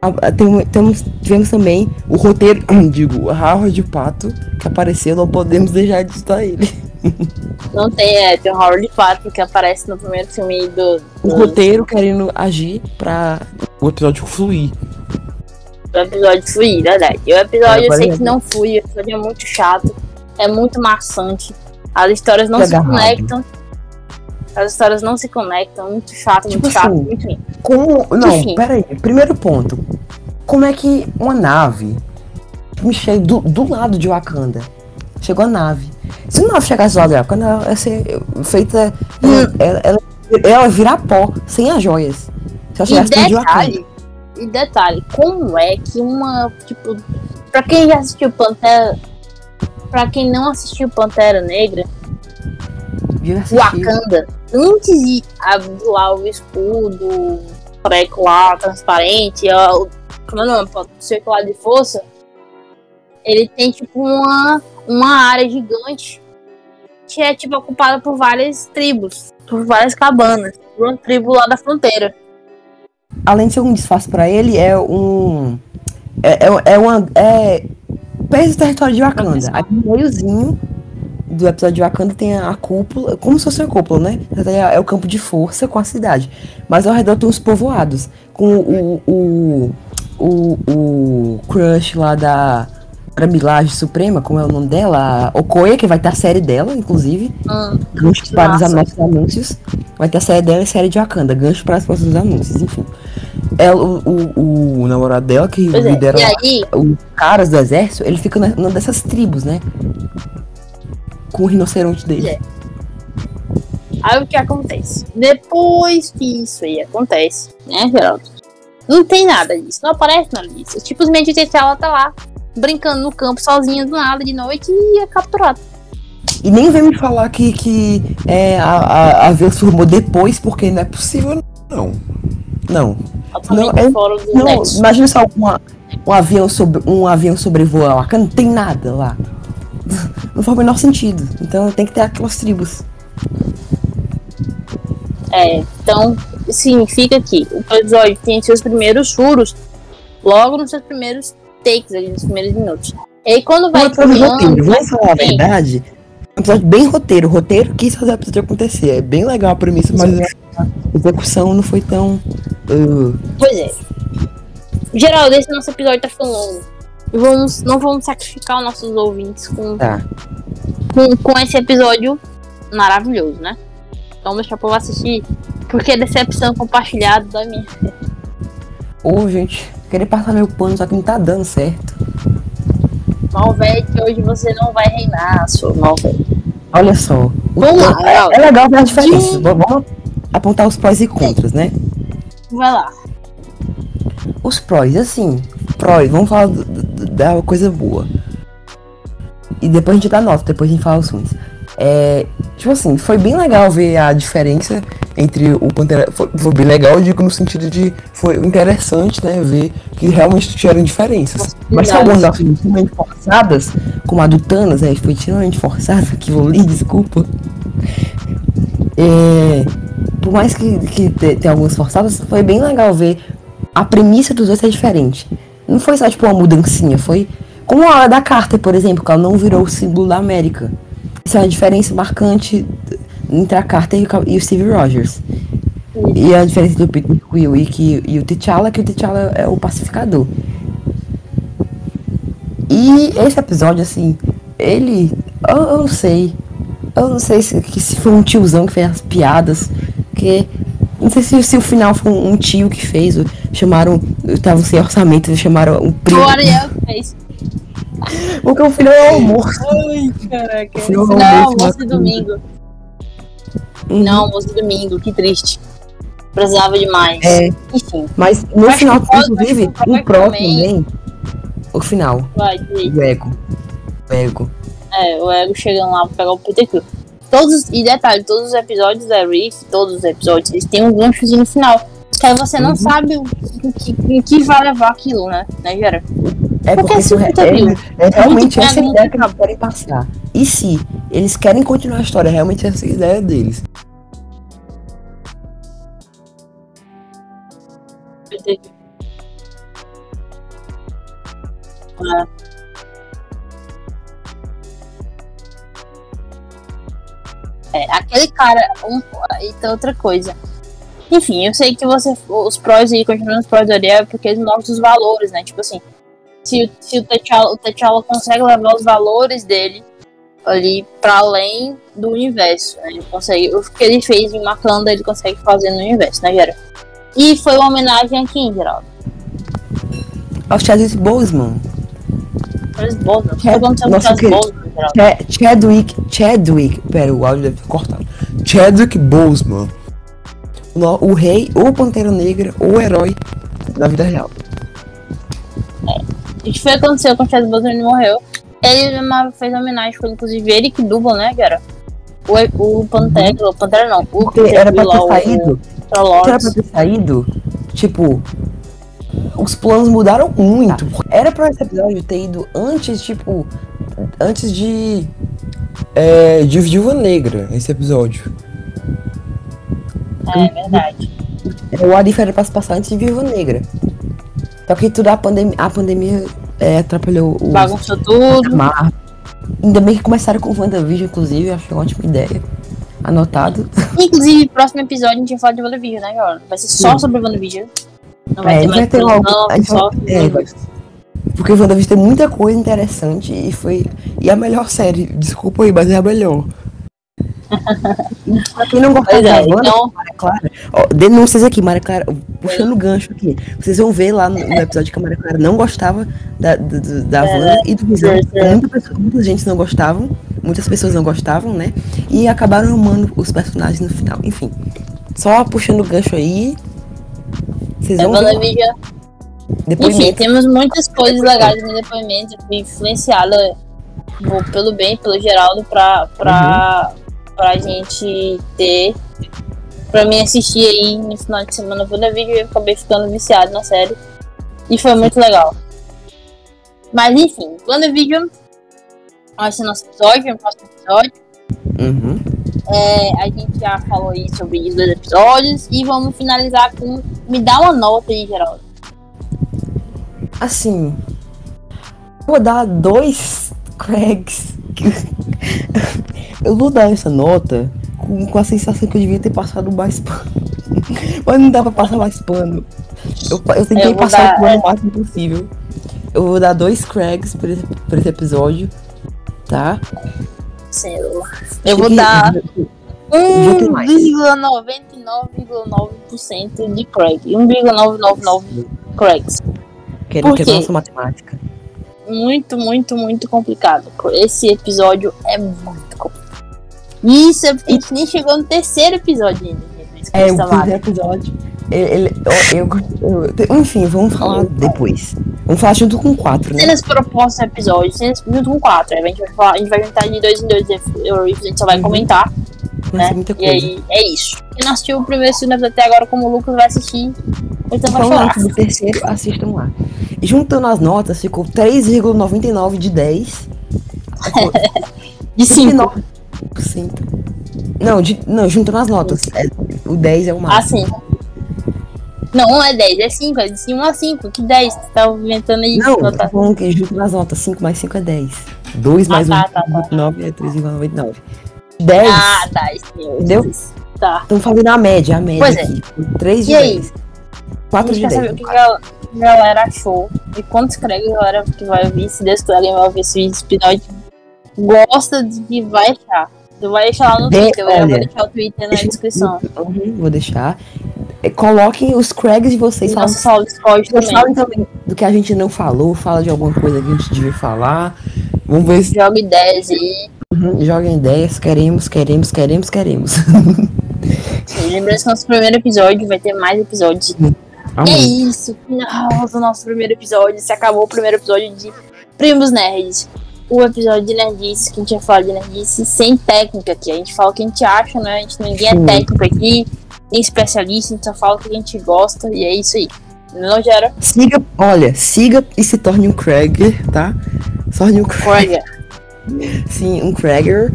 Speaker 2: Ah, tem- temos, tivemos também o roteiro, digo, o Howard Pato, que apareceu, não podemos deixar de citar ele.
Speaker 1: Não tem, é, tem o Howard Pato que aparece no primeiro filme do,
Speaker 2: O
Speaker 1: do,
Speaker 2: roteiro querendo agir pra o episódio fluir.
Speaker 1: Do episódio fluir, verdade. E o episódio
Speaker 2: É,
Speaker 1: eu sei que não flui, o episódio é muito chato, é muito maçante. As histórias não
Speaker 2: Fica
Speaker 1: se conectam. As histórias não se conectam, muito chato, muito
Speaker 2: Tipo
Speaker 1: chato,
Speaker 2: assim,
Speaker 1: muito ruim.
Speaker 2: Como. Não,
Speaker 1: Enfim.
Speaker 2: pera aí. Primeiro ponto. Como é que uma nave me chega do, do lado de Wakanda? Chegou a nave. Se a nave chegasse lá de Wakanda, ela ia ser feita.
Speaker 1: Hum.
Speaker 2: Ela, ela, ela ia virar pó, sem as joias. Se ela chegasse de Wakanda.
Speaker 1: E detalhe, como é que uma, tipo, pra quem já assistiu Pantera, pra quem não assistiu Pantera Negra. Wakanda, antes de abrir lá o escudo, o treco lá, transparente, o, como é o nome, circular de força, ele tem, tipo, uma, uma área gigante que é, tipo, ocupada por várias tribos, por várias cabanas, por uma tribo lá da fronteira.
Speaker 2: Além de ser um disfarce pra ele, é um. É, é, é uma. É. Perto do território de Wakanda. Aí no meiozinho do episódio de Wakanda tem a cúpula, como se fosse uma cúpula, né? Verdade, É o campo de força com a cidade. Mas ao redor tem uns povoados. Com o. O, o, o crush lá da. Da Milagem Suprema, como é o nome dela? A Okoye, que vai ter a série dela, inclusive.
Speaker 1: Hum.
Speaker 2: Gancho para os nossos anúncios. Vai ter a série dela e a série de Wakanda. Gancho para os próximos anúncios, enfim. Ela, o, o, o namorado dela, que
Speaker 1: Pois é,
Speaker 2: lidera
Speaker 1: aí,
Speaker 2: os caras do exército, ele fica na- numa dessas tribos, né? Com o rinoceronte dele.
Speaker 1: É. Aí o que acontece? Depois que isso aí acontece, né, Geraldo? Não tem nada disso, não aparece nada disso. Simplesmente o T'Challa tá lá, brincando no campo sozinha do nada de noite e é capturada.
Speaker 2: E nem vem me falar que, que é, a, a, a formou depois, porque não é possível, não. Não. Não, é- Não, imagina só uma, um avião sobre um avião sobrevoar lá, que não tem nada lá. Não faz o menor sentido. Então tem que ter aquelas tribos.
Speaker 1: É, então, sim, fica aqui. O episódio tem seus primeiros furos logo nos seus primeiros takes, ali, nos primeiros minutos. E aí quando vai
Speaker 2: Um
Speaker 1: criando,
Speaker 2: roteiro,
Speaker 1: vai
Speaker 2: vamos falar a verdade. Um episódio bem roteiro. O roteiro quis fazer o episódio acontecer. É bem legal a premissa, mas a execução não foi tão. uh,
Speaker 1: Pois é. Geraldo, esse nosso episódio tá ficando longo. E vamos, não vamos sacrificar os nossos ouvintes com,
Speaker 2: tá.
Speaker 1: com, com esse episódio maravilhoso, né? Então deixa eu assistir. Porque é decepção compartilhada da minha.
Speaker 2: Ô, gente, querer passar meu pano, só que não tá dando certo.
Speaker 1: Malvete, hoje você não vai reinar, sua Malvete.
Speaker 2: Olha só.
Speaker 1: Vamos lá,
Speaker 2: é, é legal ver as diferenças. Vamos apontar os prós e contras, né?
Speaker 1: Vai lá.
Speaker 2: Os prós, assim, prós, vamos falar da coisa boa. E depois a gente dá nota, depois a gente fala os ruins. É, tipo assim, foi bem legal ver a diferença entre o Pantera. Foi, foi bem legal, eu digo no sentido de. Foi interessante, né? Ver que realmente tiveram diferenças. Mas tem algumas ações extremamente forçadas, como a do Thanos, é, foi extremamente forçada, aquilo ali, desculpa. É, por mais que, que te- tenha algumas forçadas, foi bem legal ver a premissa dos dois é diferente. Não foi só tipo uma mudancinha, foi como a da Carter, por exemplo, que ela não virou o símbolo da América. Isso é uma diferença marcante entre a Carter e o, o Steve Rogers. E a diferença do Peter Quill e, que, e o T'Challa, que o T'Challa é o pacificador. E esse episódio, assim, ele. Eu, eu não sei. Eu não sei se, se foi um tiozão que fez as piadas. Porque. Não sei se, se o final foi um, tio que fez. Chamaram. Estavam sem orçamento, chamaram um primo.
Speaker 1: O Ariel fez.
Speaker 2: Porque o final é o almoço.
Speaker 1: Ai, caraca.
Speaker 2: Final
Speaker 1: Não,
Speaker 2: é almoço,
Speaker 1: almoço de domingo.
Speaker 2: Uhum.
Speaker 1: Não, almoço de domingo, que triste. Precisava demais.
Speaker 2: É.
Speaker 1: Enfim,
Speaker 2: Mas no
Speaker 1: Acho
Speaker 2: final,
Speaker 1: que pode-
Speaker 2: inclusive, o Pro
Speaker 1: também.
Speaker 2: O final.
Speaker 1: vai.
Speaker 2: O ego. O ego.
Speaker 1: É, o Ego chegando lá pra pegar o Quill. Todos, e detalhe, todos os episódios da Riff, todos os episódios, eles têm um ganchozinho no final. Que aí você não
Speaker 2: Uhum.
Speaker 1: sabe o que, em que vai levar aquilo, né? Né, Gera?
Speaker 2: É
Speaker 1: Porque
Speaker 2: porque
Speaker 1: se
Speaker 2: isso
Speaker 1: o
Speaker 2: é, é, é realmente essa ideia que eles querem passar. E se eles querem continuar a história, é realmente essa a ideia deles.
Speaker 1: É. É, aquele cara. Um, e tem outra coisa. Enfim, eu sei que você. Os prós aí, continuando os prós do Ariel, é porque eles mostram os valores, né? Tipo assim, se, o- se o T'Challa o T'Challa consegue levar os valores dele ali pra além do universo, né? Ele consegue. O que ele fez em Wakanda, ele consegue fazer no universo, né, Gera? E foi uma homenagem a quem, Geraldo?
Speaker 2: Ao Chadwick Boseman.
Speaker 1: Chris Boseman. O que
Speaker 2: É,
Speaker 1: aconteceu com
Speaker 2: nosso
Speaker 1: Chris
Speaker 2: querido-
Speaker 1: Boseman, Geraldo?
Speaker 2: Ch- Chadwick. Chadwick. Pera, o áudio deve ter cortado. Chadwick Boseman. O, rei, ou Pantera Negra, ou herói da vida real.
Speaker 1: O que foi que aconteceu com o Boseman? Ele morreu. Ele fez homenagem, foi inclusive ele que dubla, né, Gera? O, o Pantera, o Pantera não, o
Speaker 2: Porque era pra ter saído.
Speaker 1: o
Speaker 2: era pra ter saído, tipo, os planos mudaram muito. Era pra esse episódio ter ido antes, tipo, antes de. É, de Viúva Negra, esse episódio.
Speaker 1: É verdade.
Speaker 2: O Arif era pra se passar antes de Viúva Negra. Só que tudo a pandemia, a pandemia é, atrapalhou o.
Speaker 1: Bagunçou tudo.
Speaker 2: Marvel. Ainda bem que começaram com WandaVision, inclusive, achei uma ótima ideia. Anotado.
Speaker 1: Inclusive, próximo episódio a gente vai falar de WandaVision, né, Gera? Vai ser só
Speaker 2: Sim.
Speaker 1: sobre WandaVision. Não vai
Speaker 2: É,
Speaker 1: ter
Speaker 2: vai
Speaker 1: mais
Speaker 2: ter
Speaker 1: coisa,
Speaker 2: algo-
Speaker 1: não,
Speaker 2: a gente
Speaker 1: só
Speaker 2: vai- é, vai- Porque o WandaVision tem muita coisa interessante e foi. E a melhor série, desculpa aí, mas é a melhor. Pra quem não gostou
Speaker 1: Pois
Speaker 2: da
Speaker 1: é,
Speaker 2: Wanda,
Speaker 1: então,
Speaker 2: Maria Clara, ó, denúncias aqui, Maria Clara, puxando o gancho aqui. Vocês vão ver lá no, no episódio que a Maria Clara não gostava da, do- da Wanda e do Visão.
Speaker 1: é, é.
Speaker 2: Muita gente não gostavam, muitas pessoas não gostavam, né? E acabaram amando os personagens no final. Enfim, só puxando o gancho aí. Vocês
Speaker 1: é
Speaker 2: vão ver.
Speaker 1: WandaVision. Enfim, temos muitas coisas legais no depoimento. Fui influenciada pô, pelo bem, pelo Geraldo, pra, pra, pra gente ter. Pra mim assistir aí no final de semana o vídeo e eu acabei ficando viciado na série. E foi muito legal. Mas enfim, WandaVision. Esse é o nosso episódio, o próximo episódio.
Speaker 2: Uhum.
Speaker 1: É, a gente já falou aí sobre os dois episódios. E vamos finalizar com. Me dá uma nota aí, Geraldo.
Speaker 2: Assim, vou dar dois Craigs. Eu vou dar essa nota com, com a sensação que eu devia ter passado mais pano. Mas não dá pra passar mais pano. Eu, eu tentei
Speaker 1: Eu
Speaker 2: passar
Speaker 1: dar-
Speaker 2: o pano o máximo possível. Eu vou dar dois Craigs por esse, por esse episódio. Tá?
Speaker 1: Sei lá. Eu vou dar
Speaker 2: vou ter mais.
Speaker 1: 1,99,9% de Craig. 1,999 Craigs.
Speaker 2: Quero que é nossa matemática.
Speaker 1: Muito, muito, muito complicado. Esse episódio é muito complicado. Isso, a gente nem chegou no terceiro episódio ainda.
Speaker 2: É, o terceiro episódio. Ele, eu, eu, eu, enfim, vamos falar depois. Vamos falar junto com quatro, né?
Speaker 1: Cenas propostas no episódio, cenas junto com quatro. Né? A gente vai, falar, a gente vai juntar de dois em dois, né? a gente só vai
Speaker 2: uhum.
Speaker 1: comentar. Né? E aí, é isso. Quem não assistiu o primeiro segundo até agora, como o Lucas vai assistir, então vai lá.
Speaker 2: Antes do terceiro, assistam lá. E juntando as notas, ficou 3,99 de 10.
Speaker 1: de 5.
Speaker 2: 10%. Não, de, não, juntando as notas. É, o 10 é o
Speaker 1: ah,
Speaker 2: máximo.
Speaker 1: Ah, sim. Não, 1 é 10, é 5, é de 1 a 5. Que 10? Você tá aumentando aí.
Speaker 2: Não,
Speaker 1: tá
Speaker 2: nota. bom que junto nas notas. 5 mais 5 é 10. 2
Speaker 1: ah,
Speaker 2: mais
Speaker 1: tá, 1 tá,
Speaker 2: tá, tá. é 3,99. 10.
Speaker 1: Ah, tá.
Speaker 2: Entendeu?
Speaker 1: Tá.
Speaker 2: Estão fazendo a média, a média.
Speaker 1: Pois é.
Speaker 2: aqui. é. 3 de
Speaker 1: e
Speaker 2: 10.
Speaker 1: Aí?
Speaker 2: 4 de 10.
Speaker 1: saber o que a galera achou e quantos credos a que vai ouvir. Se Deus quiser, vai ouvir esse episódio gosta de que vai achar. Tu vai deixar lá no
Speaker 2: De-
Speaker 1: Twitter, eu vou
Speaker 2: olha,
Speaker 1: deixar o Twitter na
Speaker 2: eu-
Speaker 1: descrição.
Speaker 2: Uhum, vou deixar. É, Coloquem os Craigs de vocês.
Speaker 1: Discord
Speaker 2: Vocês
Speaker 1: também.
Speaker 2: falem também do que a gente não falou, fala de alguma coisa que a gente devia falar. Vamos ver se
Speaker 1: Joga ideias aí.
Speaker 2: uhum, joguem ideias. Queremos, queremos, queremos, queremos.
Speaker 1: Lembrando que nosso primeiro episódio vai ter mais episódios. E é isso, final do nosso primeiro episódio. Se acabou o primeiro episódio de Primos Nerds. O episódio de Nerdice, que a gente vai falar de Nerdice sem técnica aqui. A gente fala o que a gente acha, né? A gente, ninguém é
Speaker 2: Sim.
Speaker 1: técnico aqui, nem especialista, a gente só fala o que a gente gosta e é isso aí. Não gera
Speaker 2: Siga, olha, siga e se torne um Craig, tá? Se torne um Craig, sim, um Craiger.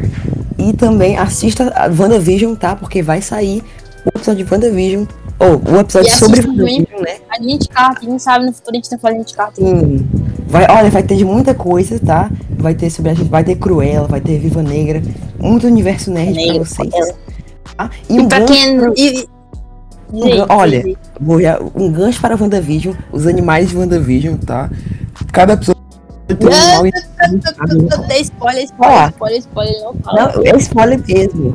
Speaker 2: E também assista a WandaVision, tá? Porque vai sair o episódio de WandaVision. Ou o episódio sobre. WandaVision, né?
Speaker 1: A gente carta, quem sabe no futuro a gente tá fazendo de carta.
Speaker 2: Sim. Vai, olha, vai ter de muita coisa, tá? Vai ter sobre a gente, vai ter Cruella, vai ter Viva Negra, muito universo nerd
Speaker 1: Negra,
Speaker 2: pra vocês. Tá?
Speaker 1: E pra
Speaker 2: gancho-
Speaker 1: quem. E,
Speaker 2: Um gan- olha, vou já- um gancho para WandaVision, os animais de WandaVision, tá? Cada episódio tem um animal
Speaker 1: spoiler, spoiler,
Speaker 2: Ó.
Speaker 1: spoiler, spoiler, não fala.
Speaker 2: Não, é spoiler mesmo.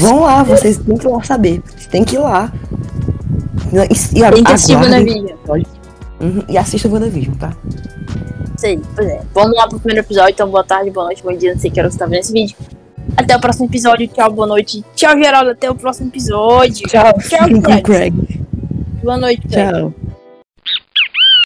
Speaker 2: Vão lá, vocês têm que lá saber. Vocês têm que ir lá. E, e
Speaker 1: Tem que assistir WandaVision.
Speaker 2: Uhum, e assista o WandaVision, tá?
Speaker 1: Isso aí, pois é. Vamos lá pro primeiro episódio. Então, boa tarde, boa noite, bom dia. Não sei que hora você tá vendo esse vídeo. Até o próximo episódio. Tchau, boa noite. Tchau, Geraldo. Até o próximo episódio.
Speaker 2: Tchau,
Speaker 1: Tchau, Craig.
Speaker 2: Craig.
Speaker 1: Boa noite, Craig.
Speaker 2: Tchau.